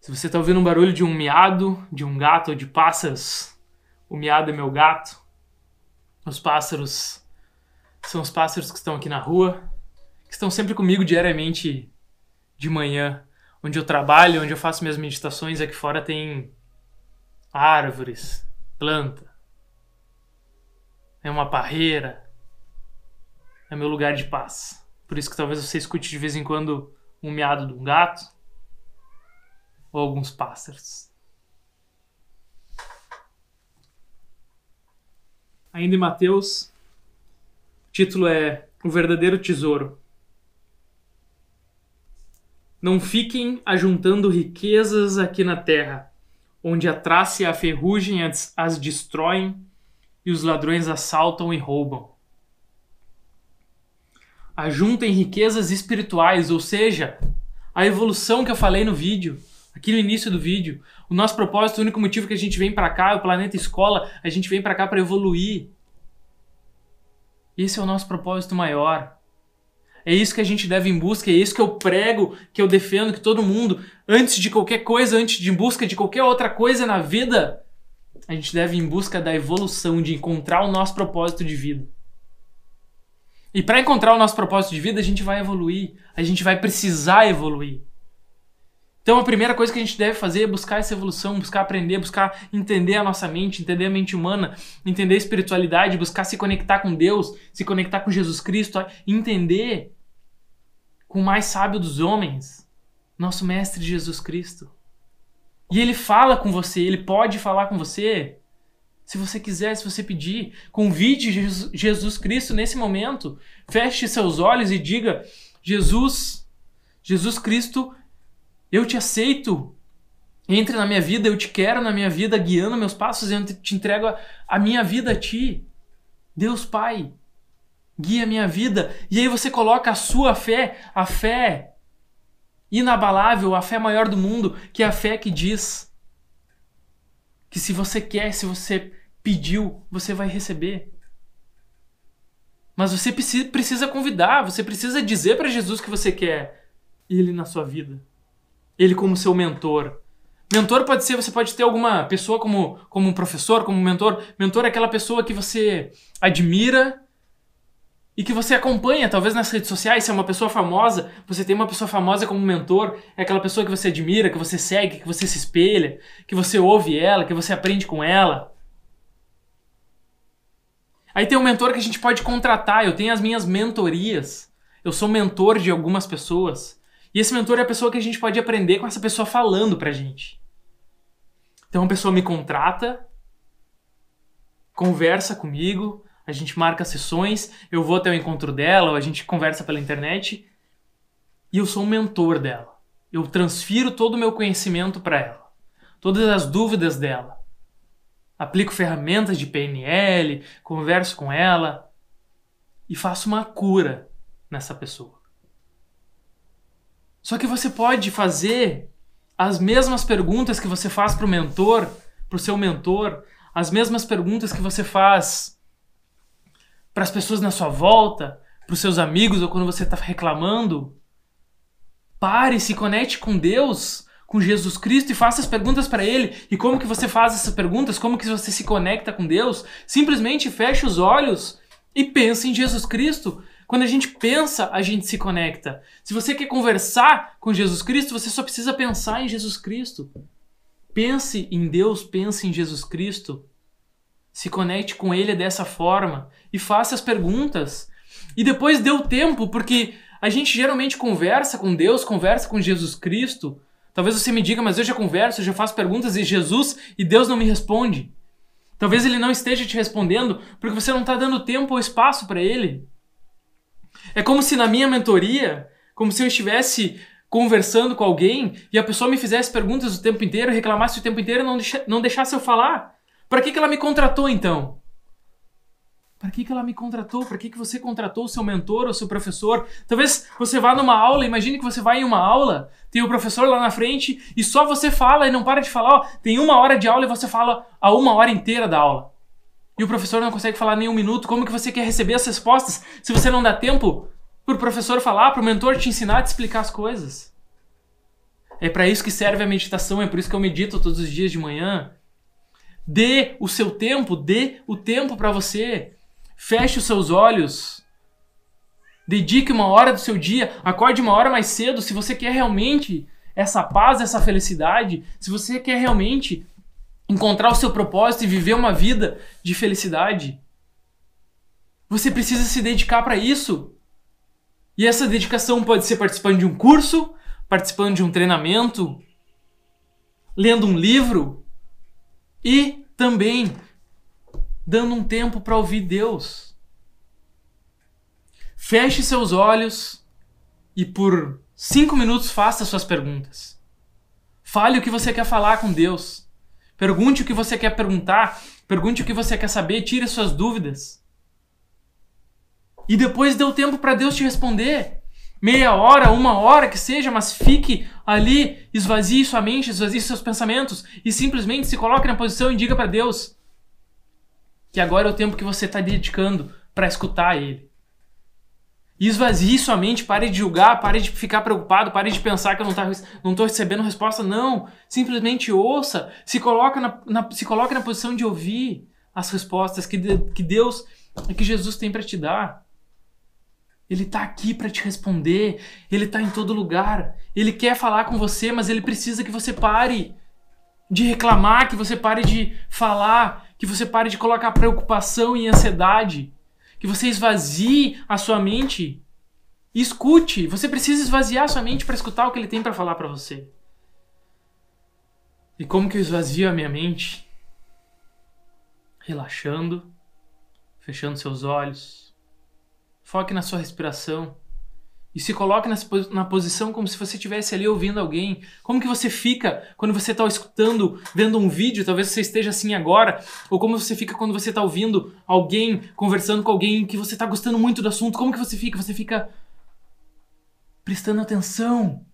Se você está ouvindo um barulho de um miado, de um gato ou de pássaros, o miado é meu gato. Os pássaros são os pássaros que estão aqui na rua, que estão sempre comigo diariamente de manhã, onde eu trabalho, onde eu faço minhas meditações. Aqui fora tem árvores, planta, é uma parreira, é meu lugar de paz. Por isso que talvez você escute de vez em quando um miado de um gato ou alguns pássaros. Ainda em Mateus, o título é O Verdadeiro Tesouro. Não fiquem ajuntando riquezas aqui na terra, onde a traça e a ferrugem as, as destroem e os ladrões assaltam e roubam. Ajuntem riquezas espirituais, ou seja, a evolução que eu falei no vídeo aqui no início do vídeo. O nosso propósito, o único motivo que a gente vem para cá, o planeta escola, a gente vem para cá para evoluir. Esse é o nosso propósito maior. É isso que a gente deve em busca, é isso que eu prego, que eu defendo, que todo mundo, antes de qualquer coisa, antes de em busca de qualquer outra coisa na vida, a gente deve ir em busca da evolução, de encontrar o nosso propósito de vida. E para encontrar o nosso propósito de vida, a gente vai evoluir, a gente vai precisar evoluir. Então a primeira coisa que a gente deve fazer é buscar essa evolução, buscar aprender, buscar entender a nossa mente, entender a mente humana, entender a espiritualidade, buscar se conectar com Deus, se conectar com Jesus Cristo, entender com o mais sábio dos homens, nosso mestre Jesus Cristo. E ele fala com você, ele pode falar com você. Se você quiser, se você pedir, convide Jesus Cristo nesse momento. Feche seus olhos e diga: Jesus, Jesus Cristo eu te aceito. Entre na minha vida, eu te quero na minha vida, guiando meus passos, eu te entrego a, a minha vida a ti. Deus Pai, guia a minha vida. E aí você coloca a sua fé, a fé inabalável, a fé maior do mundo, que é a fé que diz que se você quer, se você pediu, você vai receber. Mas você precisa convidar, você precisa dizer para Jesus que você quer ele na sua vida. Ele como seu mentor. Mentor pode ser, você pode ter alguma pessoa como, como um professor, como um mentor. Mentor é aquela pessoa que você admira e que você acompanha, talvez nas redes sociais, se é uma pessoa famosa, você tem uma pessoa famosa como mentor, é aquela pessoa que você admira, que você segue, que você se espelha, que você ouve ela, que você aprende com ela. Aí tem um mentor que a gente pode contratar, eu tenho as minhas mentorias. Eu sou mentor de algumas pessoas. E esse mentor é a pessoa que a gente pode aprender com essa pessoa falando pra gente. Então a pessoa me contrata, conversa comigo, a gente marca sessões, eu vou até o encontro dela, ou a gente conversa pela internet, e eu sou um mentor dela. Eu transfiro todo o meu conhecimento para ela, todas as dúvidas dela. Aplico ferramentas de PNL, converso com ela e faço uma cura nessa pessoa. Só que você pode fazer as mesmas perguntas que você faz para o mentor, para o seu mentor, as mesmas perguntas que você faz para as pessoas na sua volta, para os seus amigos ou quando você está reclamando. Pare, se conecte com Deus, com Jesus Cristo e faça as perguntas para Ele. E como que você faz essas perguntas? Como que você se conecta com Deus? Simplesmente feche os olhos e pense em Jesus Cristo. Quando a gente pensa, a gente se conecta. Se você quer conversar com Jesus Cristo, você só precisa pensar em Jesus Cristo. Pense em Deus, pense em Jesus Cristo. Se conecte com ele dessa forma e faça as perguntas. E depois dê o tempo, porque a gente geralmente conversa com Deus, conversa com Jesus Cristo. Talvez você me diga, mas eu já converso, eu já faço perguntas e Jesus e Deus não me responde. Talvez ele não esteja te respondendo porque você não está dando tempo ou espaço para ele. É como se na minha mentoria, como se eu estivesse conversando com alguém e a pessoa me fizesse perguntas o tempo inteiro, reclamasse o tempo inteiro e não, deixa, não deixasse eu falar. Para que, que ela me contratou então? Para que, que ela me contratou? Para que, que você contratou o seu mentor ou seu professor? Talvez você vá numa aula, imagine que você vai em uma aula, tem o professor lá na frente e só você fala e não para de falar. Ó, tem uma hora de aula e você fala a uma hora inteira da aula. E o professor não consegue falar nem um minuto. Como que você quer receber as respostas se você não dá tempo para o professor falar, para o mentor te ensinar, te explicar as coisas? É para isso que serve a meditação, é por isso que eu medito todos os dias de manhã. Dê o seu tempo, dê o tempo para você. Feche os seus olhos. Dedique uma hora do seu dia, acorde uma hora mais cedo se você quer realmente essa paz, essa felicidade, se você quer realmente encontrar o seu propósito e viver uma vida de felicidade. Você precisa se dedicar para isso. E essa dedicação pode ser participando de um curso, participando de um treinamento, lendo um livro, e também dando um tempo para ouvir Deus. Feche seus olhos e por cinco minutos faça suas perguntas. Fale o que você quer falar com Deus. Pergunte o que você quer perguntar. Pergunte o que você quer saber. Tire suas dúvidas. E depois dê o tempo para Deus te responder meia hora, uma hora que seja, mas fique ali, esvazie sua mente, esvazie seus pensamentos e simplesmente se coloque na posição e diga para Deus que agora é o tempo que você está dedicando para escutar Ele. Esvazie sua mente, pare de julgar, pare de ficar preocupado, pare de pensar que eu não, tá, não tô recebendo resposta. Não, simplesmente ouça, se coloque na, na, se coloque na posição de ouvir as respostas que, que Deus que Jesus tem para te dar. Ele está aqui para te responder. Ele está em todo lugar. Ele quer falar com você, mas ele precisa que você pare de reclamar, que você pare de falar, que você pare de colocar preocupação e ansiedade, que você esvazie a sua mente. Escute. Você precisa esvaziar a sua mente para escutar o que ele tem para falar para você. E como que eu esvazio a minha mente? Relaxando, fechando seus olhos Foque na sua respiração E se coloque na posição como se você estivesse ali ouvindo alguém. Como que você fica quando você está escutando, vendo um vídeo, talvez você esteja assim agora, ou como você fica quando você está ouvindo alguém, conversando com alguém que você está gostando muito do assunto. Como que você fica? Você fica prestando atenção.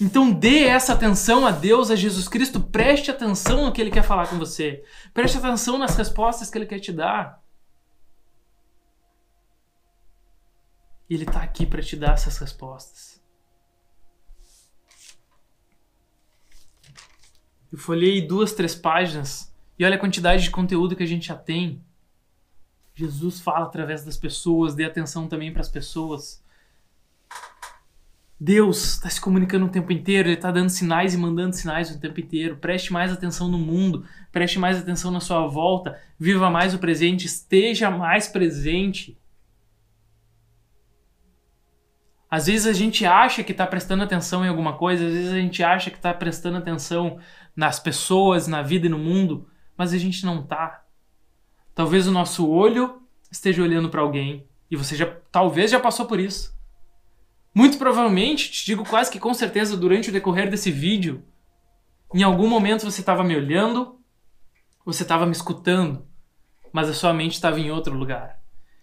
Então dê essa atenção a Deus, a Jesus Cristo, preste atenção no que Ele quer falar com você. Preste atenção nas respostas que Ele quer te dar. E Ele está aqui para te dar essas respostas. Eu folhei duas, três páginas e olha a quantidade de conteúdo que a gente já tem. Jesus fala através das pessoas, dê atenção também para as pessoas. Deus está se comunicando o tempo inteiro, Ele está dando sinais e mandando sinais o tempo inteiro. Preste mais atenção no mundo, preste mais atenção na sua volta, viva mais o presente, esteja mais presente. Às vezes a gente acha que está prestando atenção em alguma coisa, às vezes a gente acha que está prestando atenção nas pessoas, na vida e no mundo, mas a gente não está. Talvez o nosso olho esteja olhando para alguém e você já talvez já passou por isso. Muito provavelmente, te digo quase que com certeza durante o decorrer desse vídeo, em algum momento você estava me olhando, você estava me escutando, mas a sua mente estava em outro lugar.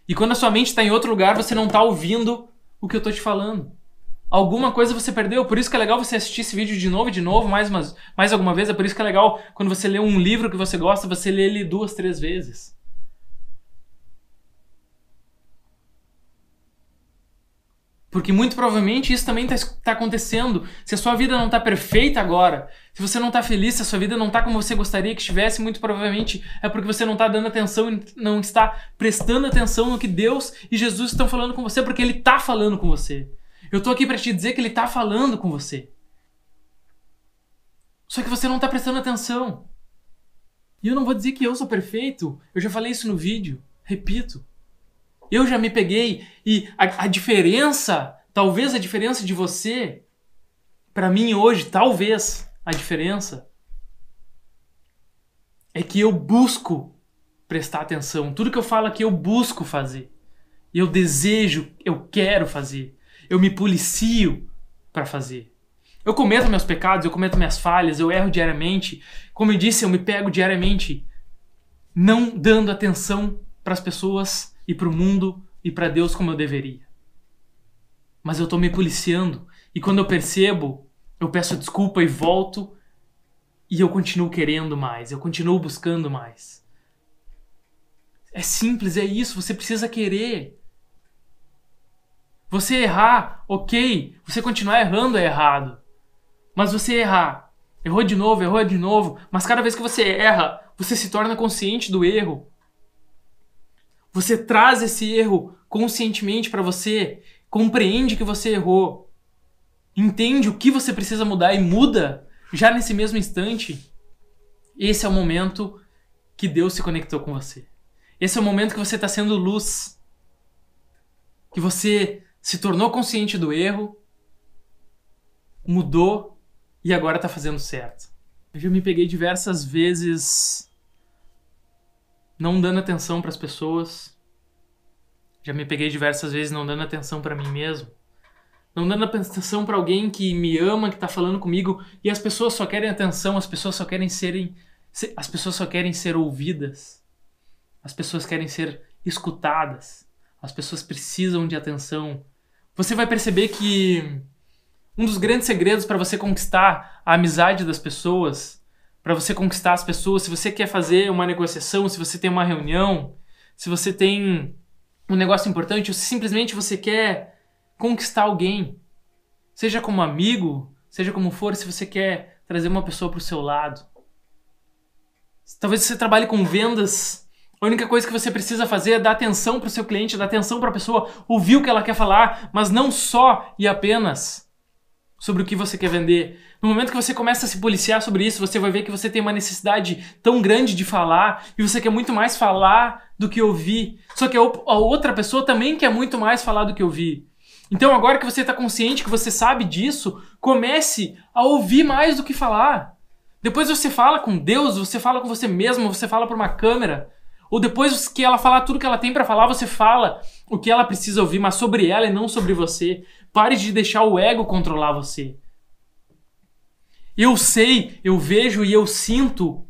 E quando a sua mente está em outro lugar, você não está ouvindo o que eu tô te falando. Alguma coisa você perdeu, por isso que é legal você assistir esse vídeo de novo, de novo, mais, umas, mais alguma vez. É por isso que é legal quando você lê um livro que você gosta, você lê ele duas, três vezes. Porque muito provavelmente isso também está tá acontecendo. Se a sua vida não está perfeita agora, se você não está feliz, se a sua vida não está como você gostaria que estivesse, muito provavelmente é porque você não está dando atenção e não está prestando atenção no que Deus e Jesus estão falando com você, porque Ele está falando com você. Eu estou aqui para te dizer que Ele está falando com você. Só que você não está prestando atenção. E eu não vou dizer que eu sou perfeito. Eu já falei isso no vídeo. Repito. Eu já me peguei e a, a diferença, talvez a diferença de você, para mim hoje, talvez a diferença é que eu busco prestar atenção. Tudo que eu falo aqui eu busco fazer. Eu desejo, eu quero fazer. Eu me policio para fazer. Eu cometo meus pecados, eu cometo minhas falhas, eu erro diariamente. Como eu disse, eu me pego diariamente não dando atenção para as pessoas e para o mundo e para Deus como eu deveria. Mas eu estou me policiando e quando eu percebo, eu peço desculpa e volto e eu continuo querendo mais, eu continuo buscando mais. É simples, é isso, você precisa querer. Você errar, ok. Você continuar errando é errado. Mas você errar, errou de novo, errou de novo, mas cada vez que você erra, você se torna consciente do erro. Você traz esse erro conscientemente para você, compreende que você errou, entende o que você precisa mudar e muda já nesse mesmo instante. Esse é o momento que Deus se conectou com você. Esse é o momento que você está sendo luz. Que você se tornou consciente do erro, mudou e agora está fazendo certo. Eu já me peguei diversas vezes não dando atenção para as pessoas. Já me peguei diversas vezes não dando atenção para mim mesmo. Não dando atenção para alguém que me ama, que tá falando comigo, e as pessoas só querem atenção, as pessoas só querem serem as pessoas só querem ser ouvidas. As pessoas querem ser escutadas. As pessoas precisam de atenção. Você vai perceber que um dos grandes segredos para você conquistar a amizade das pessoas para você conquistar as pessoas, se você quer fazer uma negociação, se você tem uma reunião, se você tem um negócio importante, ou se simplesmente você quer conquistar alguém, seja como amigo, seja como for, se você quer trazer uma pessoa para o seu lado. Talvez você trabalhe com vendas, a única coisa que você precisa fazer é dar atenção para o seu cliente, dar atenção para a pessoa, ouvir o que ela quer falar, mas não só e apenas sobre o que você quer vender. No momento que você começa a se policiar sobre isso, você vai ver que você tem uma necessidade tão grande de falar e você quer muito mais falar do que ouvir. Só que a, outra pessoa também quer muito mais falar do que ouvir. Então, agora que você está consciente, que você sabe disso, comece a ouvir mais do que falar. Depois você fala com Deus, você fala com você mesmo, você fala para uma câmera. Ou depois que ela falar tudo que ela tem para falar, você fala o que ela precisa ouvir, mas sobre ela e não sobre você. Pare de deixar o ego controlar você. Eu sei, eu vejo e eu sinto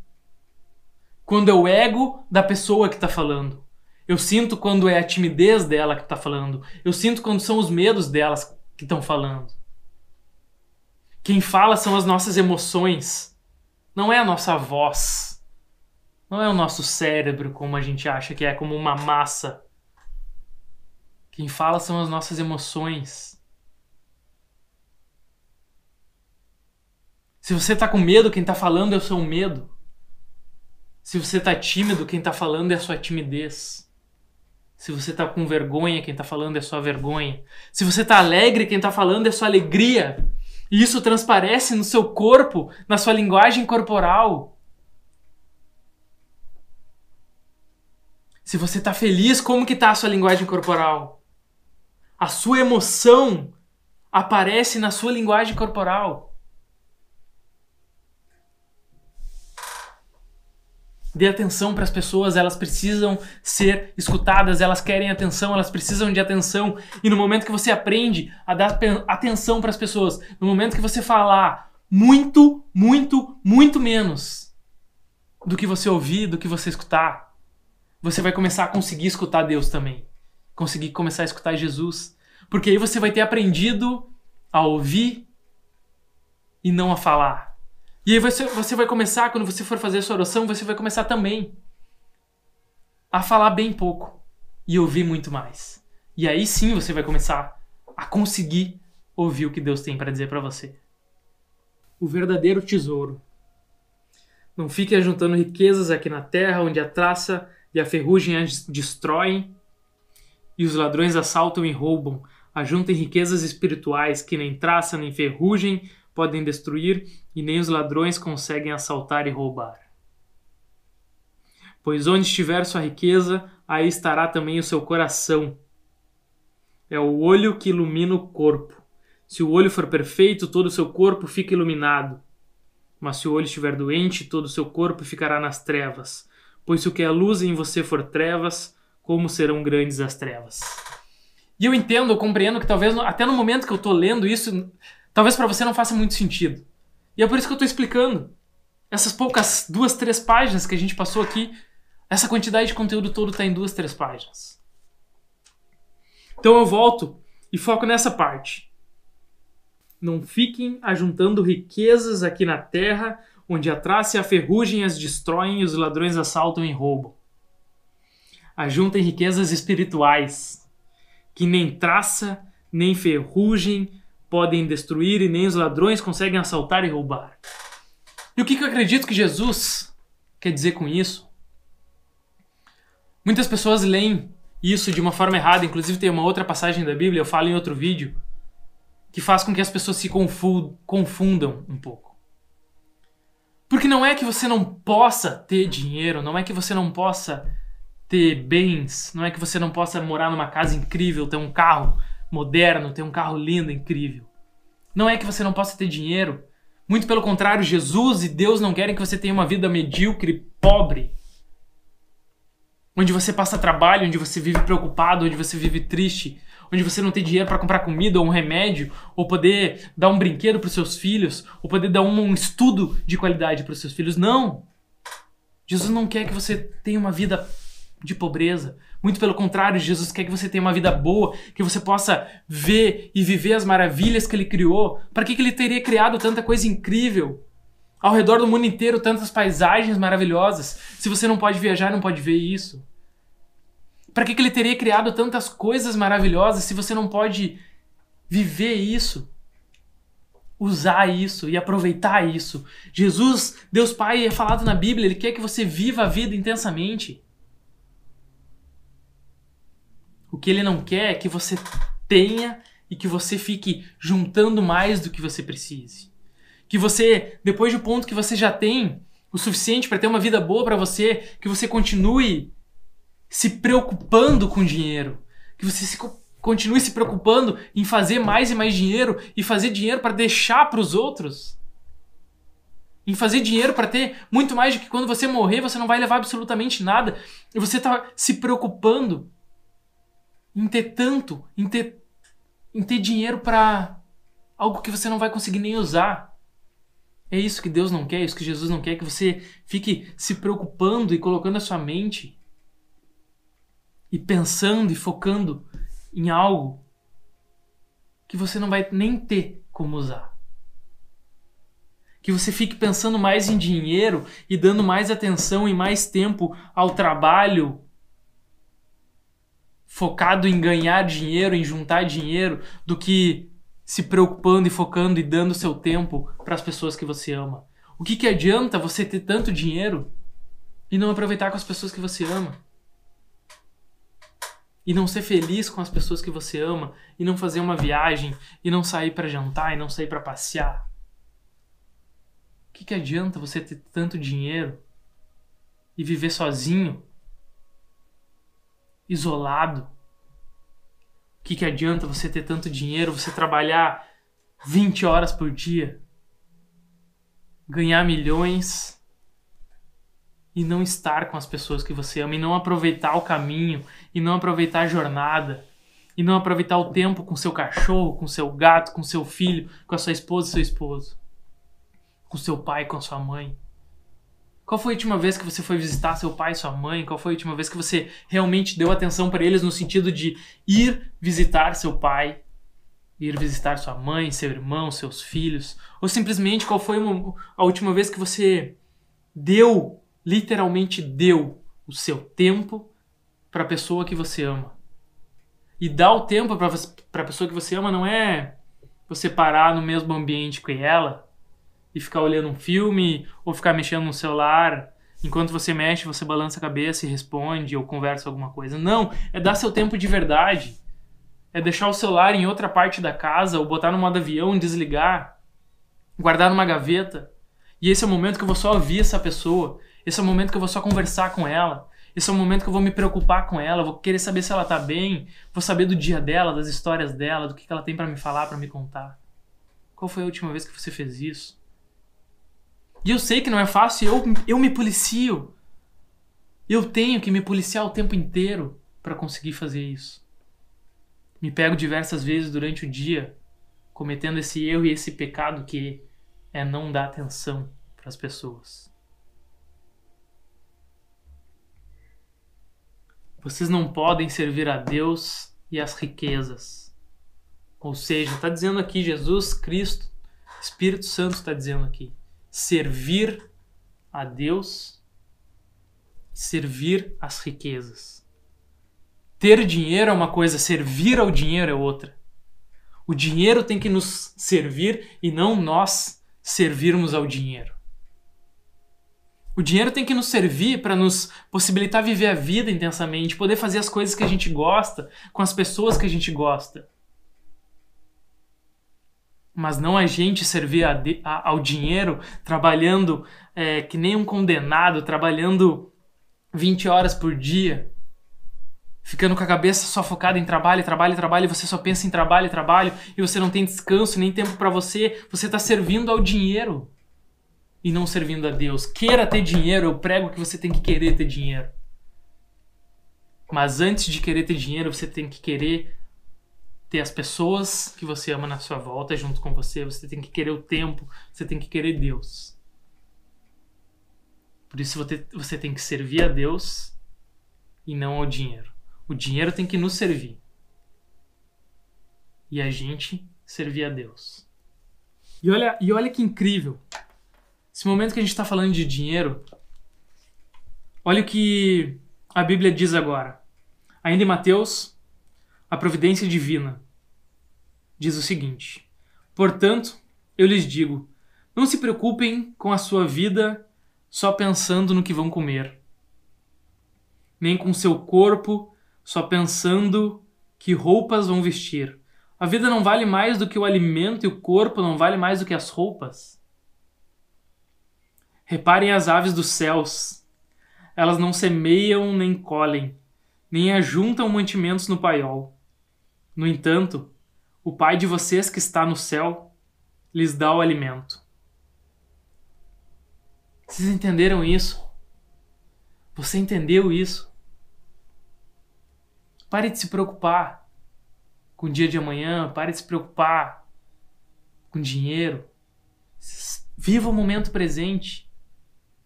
quando é o ego da pessoa que está falando. Eu sinto quando é a timidez dela que está falando. Eu sinto quando são os medos delas que estão falando. Quem fala são as nossas emoções, não é a nossa voz. Não é o nosso cérebro como a gente acha que é, como uma massa. Quem fala são as nossas emoções. Se você está com medo, quem está falando é o seu medo. Se você está tímido, quem está falando é a sua timidez. Se você está com vergonha, quem está falando é a sua vergonha. Se você está alegre, quem está falando é a sua alegria. E isso transparece no seu corpo, na sua linguagem corporal. Se você está feliz, como que está a sua linguagem corporal? A sua emoção aparece na sua linguagem corporal. Dê atenção para as pessoas, elas precisam ser escutadas, elas querem atenção, elas precisam de atenção. E no momento que você aprende a dar atenção para as pessoas, no momento que você falar muito, muito, muito menos do que você ouvir, do que você escutar, você vai começar a conseguir escutar Deus também. Conseguir começar a escutar Jesus. Porque aí você vai ter aprendido a ouvir e não a falar. E aí você, você vai começar, quando você for fazer a sua oração, você vai começar também a falar bem pouco e ouvir muito mais. E aí sim você vai começar a conseguir ouvir o que Deus tem para dizer para você. O verdadeiro tesouro. Não fique ajuntando riquezas aqui na terra, onde a traça e a ferrugem as destroem e os ladrões assaltam e roubam. Ajuntem riquezas espirituais que nem traça nem ferrugem podem destruir e nem os ladrões conseguem assaltar e roubar. Pois onde estiver sua riqueza, aí estará também o seu coração. É o olho que ilumina o corpo. Se o olho for perfeito, todo o seu corpo fica iluminado. Mas se o olho estiver doente, todo o seu corpo ficará nas trevas. Pois se o que é luz em você for trevas, como serão grandes as trevas? E eu entendo, eu compreendo que talvez até no momento que eu estou lendo isso, talvez para você não faça muito sentido. E é por isso que eu estou explicando. Essas poucas duas, três páginas que a gente passou aqui, essa quantidade de conteúdo todo está em duas, três páginas. Então eu volto e foco nessa parte. Não fiquem ajuntando riquezas aqui na terra, onde a traça e a ferrugem as destroem e os ladrões assaltam e roubam. Ajuntem riquezas espirituais, que nem traça, nem ferrugem, podem destruir e nem os ladrões conseguem assaltar e roubar. E o que, eu acredito que Jesus quer dizer com isso? Muitas pessoas leem isso de uma forma errada, inclusive tem uma outra passagem da Bíblia, eu falo em outro vídeo, que faz com que as pessoas se confundam um pouco. Porque não é que você não possa ter dinheiro, não é que você não possa ter bens, não é que você não possa morar numa casa incrível, ter um carro moderno, ter um carro lindo, incrível. Não é que você não possa ter dinheiro. Muito pelo contrário, Jesus e Deus não querem que você tenha uma vida medíocre, pobre. Onde você passa trabalho, onde você vive preocupado, onde você vive triste, onde você não tem dinheiro para comprar comida ou um remédio, ou poder dar um brinquedo para os seus filhos, ou poder dar um, estudo de qualidade para os seus filhos. Não! Jesus não quer que você tenha uma vida de pobreza. Muito pelo contrário, Jesus quer que você tenha uma vida boa, que você possa ver e viver as maravilhas que ele criou. Para que, que ele teria criado tanta coisa incrível? Ao redor do mundo inteiro, tantas paisagens maravilhosas. Se você não pode viajar, não pode ver isso. Para que, que ele teria criado tantas coisas maravilhosas se você não pode viver isso? Usar isso e aproveitar isso. Jesus, Deus Pai, é falado na Bíblia, ele quer que você viva a vida intensamente. O que ele não quer é que você tenha e que você fique juntando mais do que você precise. Que você, depois do ponto que você já tem o suficiente para ter uma vida boa para você, que você continue se preocupando com dinheiro. Que você se, continue se preocupando em fazer mais e mais dinheiro e fazer dinheiro para deixar para os outros. Em fazer dinheiro para ter muito mais do que quando você morrer você não vai levar absolutamente nada. E você está se preocupando em ter tanto, em ter em ter dinheiro para algo que você não vai conseguir nem usar. É isso que Deus não quer, é isso que Jesus não quer, que você fique se preocupando e colocando a sua mente e pensando e focando em algo que você não vai nem ter como usar. Que você fique pensando mais em dinheiro e dando mais atenção e mais tempo ao trabalho, focado em ganhar dinheiro, em juntar dinheiro, do que se preocupando e focando e dando seu tempo para as pessoas que você ama. O que, que adianta você ter tanto dinheiro e não aproveitar com as pessoas que você ama? E não ser feliz com as pessoas que você ama, e não fazer uma viagem, e não sair para jantar, e não sair para passear? O que, que adianta você ter tanto dinheiro e viver sozinho, isolado? O que, que adianta você ter tanto dinheiro, você trabalhar 20 horas por dia, ganhar milhões e não estar com as pessoas que você ama, e não aproveitar o caminho, e não aproveitar a jornada, e não aproveitar o tempo com seu cachorro, com seu gato, com seu filho, com a sua esposa e seu esposo, com seu pai, com a sua mãe. Qual foi a última vez que você foi visitar seu pai e sua mãe? Qual foi a última vez que você realmente deu atenção para eles no sentido de ir visitar seu pai, ir visitar sua mãe, seu irmão, seus filhos? Ou simplesmente qual foi a última vez que você deu, literalmente deu, o seu tempo para a pessoa que você ama? E dar o tempo para a pessoa que você ama não é você parar no mesmo ambiente que ela e ficar olhando um filme ou ficar mexendo no celular. Enquanto você mexe, você balança a cabeça e responde ou conversa alguma coisa. Não, é dar seu tempo de verdade. É deixar o celular em outra parte da casa ou botar no modo avião, desligar, guardar numa gaveta. E esse é o momento que eu vou só ouvir essa pessoa. Esse é o momento que eu vou só conversar com ela. Esse é o momento que eu vou me preocupar com ela, vou querer saber se ela tá bem, vou saber do dia dela, das histórias dela, do que ela tem para me falar, para me contar. Qual foi a última vez que você fez isso? E eu sei que não é fácil, eu, eu me policio. Eu tenho que me policiar o tempo inteiro para conseguir fazer isso. Me pego diversas vezes durante o dia cometendo esse erro e esse pecado que é não dar atenção para as pessoas. Vocês não podem servir a Deus e as riquezas. Ou seja, está dizendo aqui Jesus Cristo, Espírito Santo está dizendo aqui servir a Deus, servir as riquezas. Ter dinheiro é uma coisa, servir ao dinheiro é outra. O dinheiro tem que nos servir e não nós servirmos ao dinheiro. O dinheiro tem que nos servir para nos possibilitar viver a vida intensamente, poder fazer as coisas que a gente gosta, com as pessoas que a gente gosta mas não a gente servir a a, ao dinheiro trabalhando é, que nem um condenado, trabalhando 20 horas por dia, ficando com a cabeça só focada em trabalho, trabalho, trabalho, e você só pensa em trabalho, trabalho, e você não tem descanso nem tempo para você, você está servindo ao dinheiro e não servindo a Deus. Queira ter dinheiro, eu prego que você tem que querer ter dinheiro. Mas antes de querer ter dinheiro, você tem que querer ter as pessoas que você ama na sua volta junto com você, você tem que querer o tempo, você tem que querer Deus. Por isso você tem que servir a Deus e não ao dinheiro. O dinheiro tem que nos servir. E a gente servir a Deus. E olha, e olha que incrível. Esse momento que a gente está falando de dinheiro, olha o que a Bíblia diz agora. Ainda em Mateus a providência divina. Diz o seguinte: Portanto, eu lhes digo, não se preocupem com a sua vida só pensando no que vão comer, nem com seu corpo só pensando que roupas vão vestir. A vida não vale mais do que o alimento e o corpo não vale mais do que as roupas. Reparem as aves dos céus. Elas não semeiam nem colhem, nem ajuntam mantimentos no paiol. No entanto, o Pai de vocês que está no céu lhes dá o alimento. Vocês entenderam isso? Você entendeu isso? Pare de se preocupar com o dia de amanhã, pare de se preocupar com dinheiro. Viva o momento presente.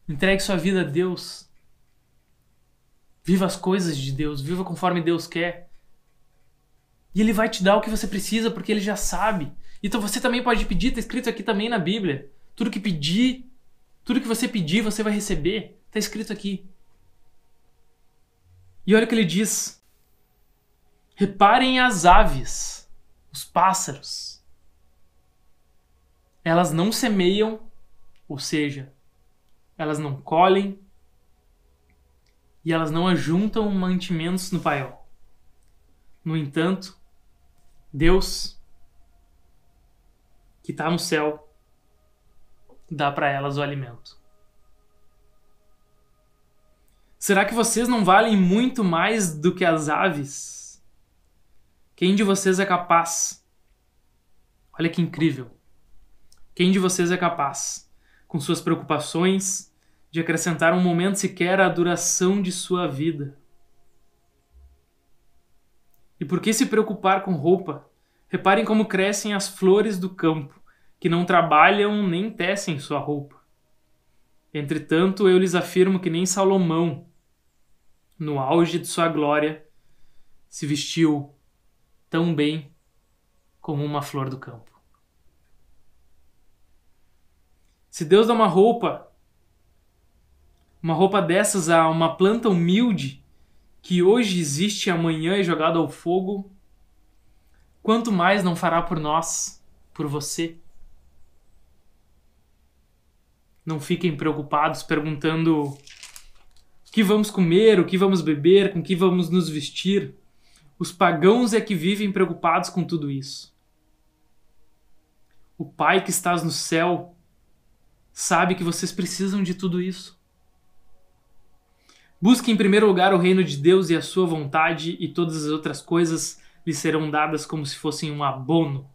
Entregue sua vida a Deus. Viva as coisas de Deus, viva conforme Deus quer. E Ele vai te dar o que você precisa, porque Ele já sabe. Então você também pode pedir, está escrito aqui também na Bíblia. Tudo que pedir, tudo que você pedir, você vai receber. Está escrito aqui. E olha o que ele diz. Reparem as aves, os pássaros. Elas não semeiam, ou seja, elas não colhem e elas não ajuntam mantimentos no paiol. No entanto, Deus, que está no céu, dá para elas o alimento. Será que vocês não valem muito mais do que as aves? Quem de vocês é capaz? Olha que incrível. Quem de vocês é capaz, com suas preocupações, de acrescentar um momento sequer à duração de sua vida? E por que se preocupar com roupa? Reparem como crescem as flores do campo, que não trabalham nem tecem sua roupa. Entretanto, eu lhes afirmo que nem Salomão, no auge de sua glória, se vestiu tão bem como uma flor do campo. Se Deus dá uma roupa, uma roupa dessas a uma planta humilde que hoje existe e amanhã é jogada ao fogo, quanto mais não fará por nós, por você? Não fiquem preocupados perguntando que vamos comer, o que vamos beber, com que vamos nos vestir. Os pagãos é que vivem preocupados com tudo isso. O Pai que estás no céu sabe que vocês precisam de tudo isso. Busque em primeiro lugar o reino de Deus e a sua vontade, e todas as outras coisas lhe serão dadas como se fossem um abono.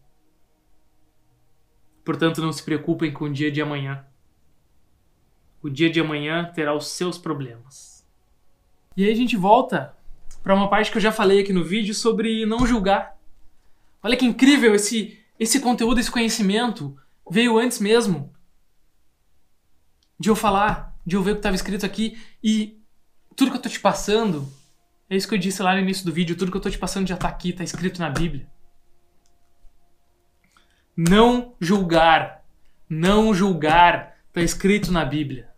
Portanto, não se preocupem com o dia de amanhã. O dia de amanhã terá os seus problemas. E aí a gente volta para uma parte que eu já falei aqui no vídeo sobre não julgar. Olha que incrível esse esse conteúdo, esse conhecimento veio antes mesmo de eu falar, de eu ver o que estava escrito aqui e tudo que eu tô te passando, é isso que eu disse lá no início do vídeo, tudo que eu tô te passando já tá aqui, tá escrito na Bíblia. Não julgar, não julgar, tá escrito na Bíblia.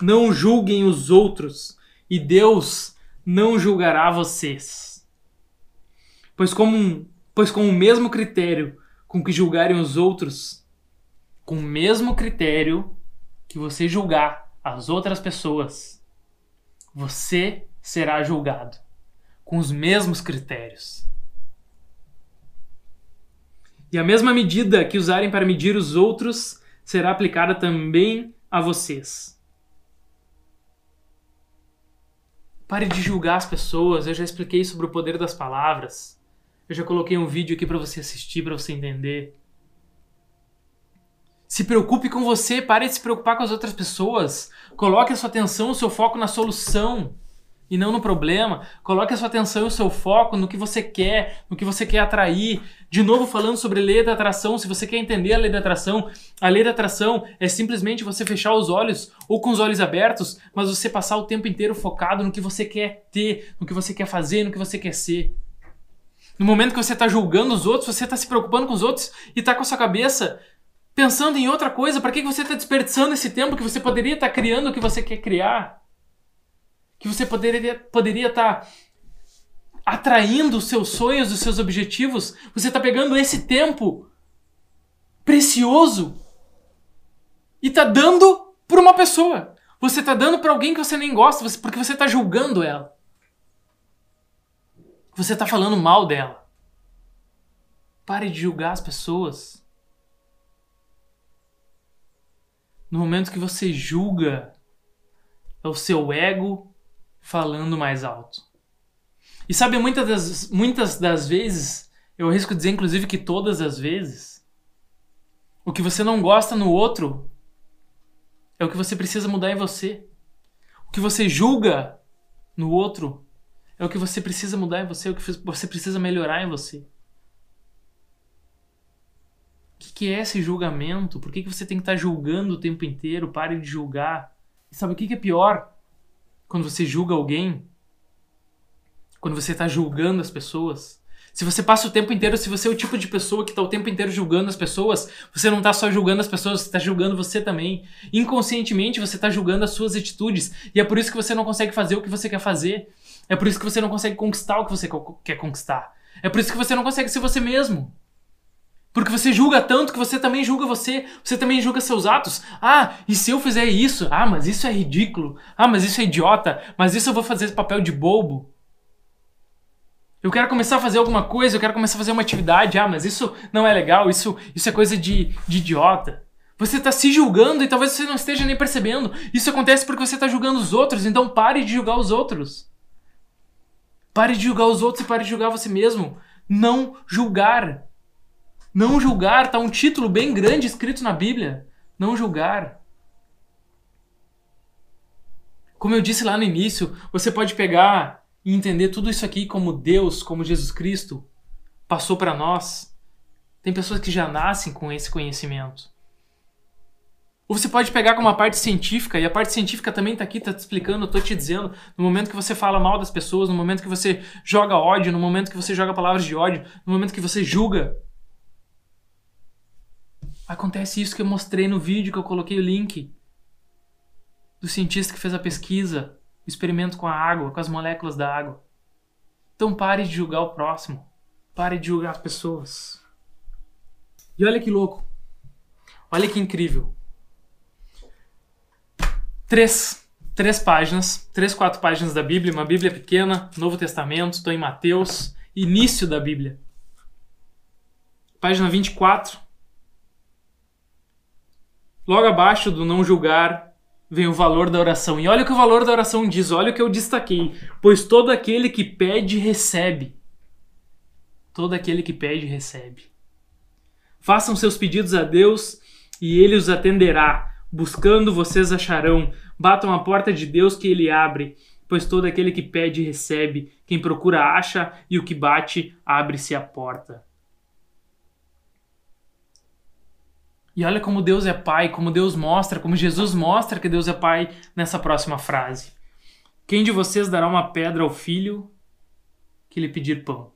Não julguem os outros, e Deus não julgará vocês. Pois, como, pois com o mesmo critério com que julgarem os outros, com o mesmo critério que você julgar as outras pessoas, você será julgado com os mesmos critérios. E a mesma medida que usarem para medir os outros será aplicada também a vocês. Pare de julgar as pessoas. Eu já expliquei sobre o poder das palavras. Eu já coloquei um vídeo aqui para você assistir, para você entender. Se preocupe com você, pare de se preocupar com as outras pessoas. Coloque a sua atenção, o seu foco na solução e não no problema. Coloque a sua atenção e o seu foco no que você quer, no que você quer atrair. De novo, falando sobre lei da atração, se você quer entender a lei da atração, a lei da atração é simplesmente você fechar os olhos ou com os olhos abertos, mas você passar o tempo inteiro focado no que você quer ter, no que você quer fazer, no que você quer ser. No momento que você está julgando os outros, você está se preocupando com os outros e está com a sua cabeça pensando em outra coisa. Para que você está desperdiçando esse tempo que você poderia estar tá criando o que você quer criar? que você poderia poderia estar tá atraindo os seus sonhos, os seus objetivos, você está pegando esse tempo precioso e está dando para uma pessoa. Você está dando para alguém que você nem gosta, porque você está julgando ela. Você está falando mal dela. Pare de julgar as pessoas. No momento que você julga, é o seu ego falando mais alto. E sabe, muitas das, muitas das vezes, eu arrisco dizer inclusive que todas as vezes, o que você não gosta no outro é o que você precisa mudar em você. O que você julga no outro É o que você precisa mudar em você, é o que você precisa melhorar em você. O que, que é esse julgamento? Por que, que você tem que estar julgando o tempo inteiro? Pare de julgar. E sabe o que, que é pior? Quando você julga alguém, quando você está julgando as pessoas, se você passa o tempo inteiro, se você é o tipo de pessoa que está o tempo inteiro julgando as pessoas, você não está só julgando as pessoas, você está julgando você também. Inconscientemente você está julgando as suas atitudes. E é por isso que você não consegue fazer o que você quer fazer. É por isso que você não consegue conquistar o que você quer conquistar. É por isso que você não consegue ser você mesmo. Porque você julga tanto que você também julga você, você também julga seus atos. Ah, e se eu fizer isso? Ah, mas isso é ridículo. Ah, mas isso é idiota. Mas isso eu vou fazer papel de bobo. Eu quero começar a fazer alguma coisa, eu quero começar a fazer uma atividade. Ah, mas isso não é legal, isso, isso é coisa de, de idiota. Você está se julgando e talvez você não esteja nem percebendo. Isso acontece porque você está julgando os outros, então pare de julgar os outros. Pare de julgar os outros e pare de julgar você mesmo. Não julgar. Não julgar, tá um título bem grande escrito na Bíblia. Não julgar. Como eu disse lá no início, você pode pegar e entender tudo isso aqui como Deus, como Jesus Cristo passou para nós. Tem pessoas que já nascem com esse conhecimento. Ou você pode pegar como uma parte científica, e a parte científica também está aqui, está te explicando, tô te dizendo, no momento que você fala mal das pessoas, no momento que você joga ódio, no momento que você joga palavras de ódio, no momento que você julga. Acontece isso que eu mostrei no vídeo que eu coloquei o link do cientista que fez a pesquisa experimento com a água, com as moléculas da água. Então pare de julgar o próximo. Pare de julgar as pessoas. E olha que louco. Olha que incrível. Três, três páginas, três, quatro páginas da Bíblia, uma Bíblia pequena, Novo Testamento, estou em Mateus, início da Bíblia. Página 24. Logo abaixo do não julgar, vem o valor da oração. E olha o que o valor da oração diz, olha o que eu destaquei. Pois todo aquele que pede, recebe. Todo aquele que pede, recebe. Façam seus pedidos a Deus e ele os atenderá. Buscando, vocês acharão. Batam a porta de Deus que ele abre. Pois todo aquele que pede, recebe. Quem procura, acha. E o que bate, abre-se a porta. E olha como Deus é Pai, como Deus mostra, como Jesus mostra que Deus é Pai nessa próxima frase. Quem de vocês dará uma pedra ao filho que lhe pedir pão?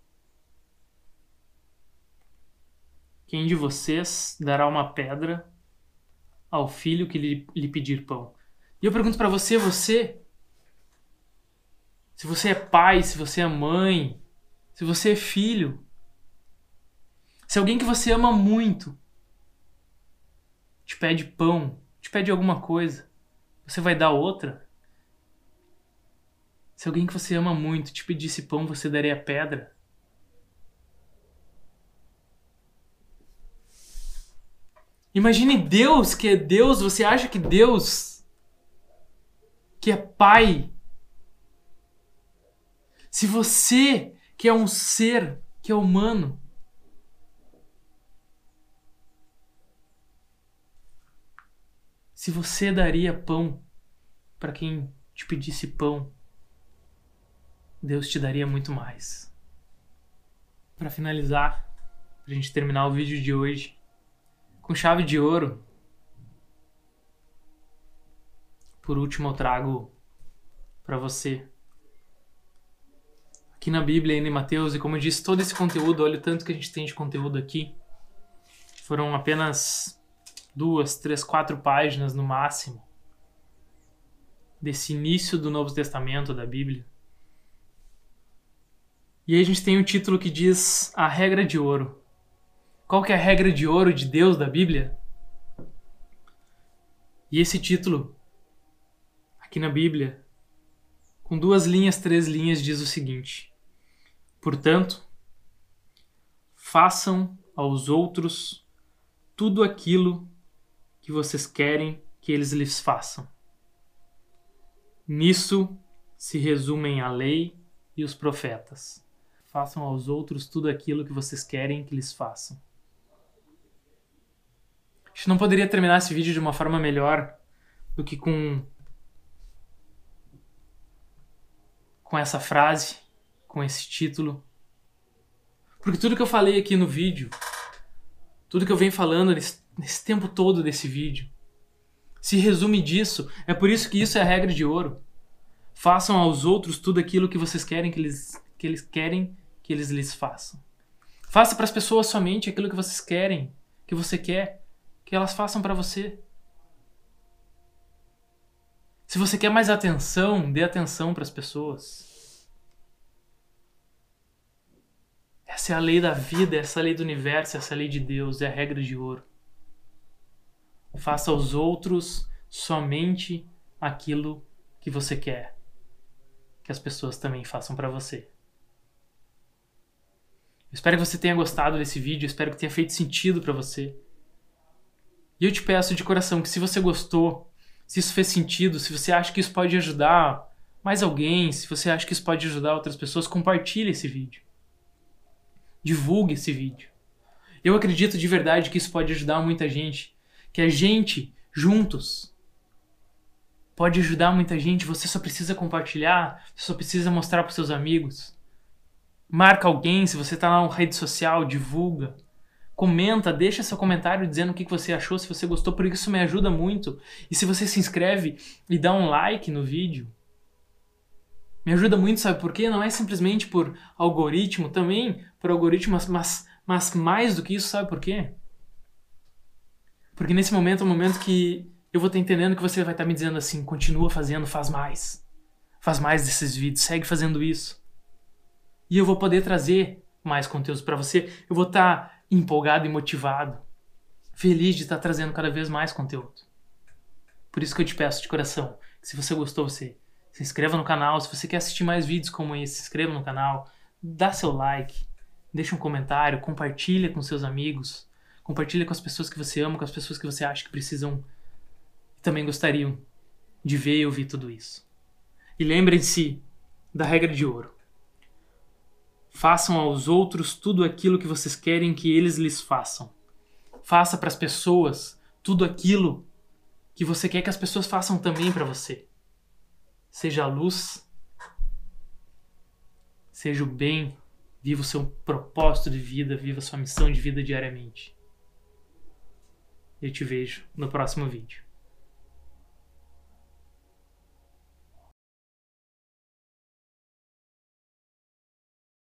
Quem de vocês dará uma pedra ao filho que lhe, lhe pedir pão? E eu pergunto para você, você, se você é pai, se você é mãe, se você é filho, se alguém que você ama muito te pede pão, te pede alguma coisa, você vai dar outra? Se alguém que você ama muito te pedisse pão, você daria pedra? Imagine Deus, que é Deus, você acha que Deus, que é Pai, se você, que é um ser, que é humano, Se você daria pão para quem te pedisse pão, Deus te daria muito mais. Para finalizar, para a gente terminar o vídeo de hoje, com chave de ouro, por último eu trago para você aqui na Bíblia, ainda em Mateus, e como eu disse, todo esse conteúdo, olha o tanto que a gente tem de conteúdo aqui. Foram apenas duas, três, quatro páginas no máximo desse início do Novo Testamento da Bíblia. E aí a gente tem um título que diz a regra de ouro. Qual que é a regra de ouro de Deus da Bíblia? E esse título aqui na Bíblia, com duas linhas, três linhas, diz o seguinte: Portanto, façam aos outros tudo aquilo que vocês querem que eles lhes façam. Nisso se resumem a lei e os profetas. Façam aos outros tudo aquilo que vocês querem que lhes façam. A gente não poderia terminar esse vídeo de uma forma melhor do que com com essa frase com esse título. Porque tudo que eu falei aqui no vídeo, tudo que eu venho falando nesse, nesse tempo todo desse vídeo, se resume disso. É por isso que isso é a regra de ouro. Façam aos outros tudo aquilo que vocês querem que eles, que eles querem que eles lhes façam. Faça para as pessoas somente aquilo que vocês querem, que você quer que elas façam para você. Se você quer mais atenção, dê atenção para as pessoas. Essa é a lei da vida, essa é a lei do universo, essa é a lei de Deus, é a regra de ouro. Faça aos outros somente aquilo que você quer que as pessoas também façam para você. Eu espero que você tenha gostado desse vídeo, espero que tenha feito sentido para você. E eu te peço de coração que se você gostou, se isso fez sentido, se você acha que isso pode ajudar mais alguém, se você acha que isso pode ajudar outras pessoas, compartilhe esse vídeo. Divulgue esse vídeo. Eu acredito de verdade que isso pode ajudar muita gente, que a gente juntos pode ajudar muita gente, você só precisa compartilhar, você só precisa mostrar para seus amigos. Marca alguém, se você está na rede social, divulga. Comenta, deixa seu comentário dizendo o que você achou, se você gostou, porque isso me ajuda muito. E se você se inscreve e dá um like no vídeo, me ajuda muito, sabe por quê? Não é simplesmente por algoritmo, também por algoritmo, mas, mas mais do que isso, sabe por quê? Porque nesse momento é o momento que eu vou estar entendendo que você vai estar me dizendo assim: continua fazendo, faz mais. Faz mais desses vídeos, segue fazendo isso. E eu vou poder trazer mais conteúdos para você. Eu vou estar empolgado e motivado, feliz de estar trazendo cada vez mais conteúdo. Por isso que eu te peço de coração, que se você gostou, você se inscreva no canal. Se você quer assistir mais vídeos como esse, se inscreva no canal, dá seu like, deixa um comentário, compartilha com seus amigos, compartilha com as pessoas que você ama, com as pessoas que você acha que precisam e também gostariam de ver e ouvir tudo isso. E lembrem-se da regra de ouro. Façam aos outros tudo aquilo que vocês querem que eles lhes façam. Faça para as pessoas tudo aquilo que você quer que as pessoas façam também para você. Seja a luz, seja o bem, viva o seu propósito de vida, viva a sua missão de vida diariamente. Eu te vejo no próximo vídeo.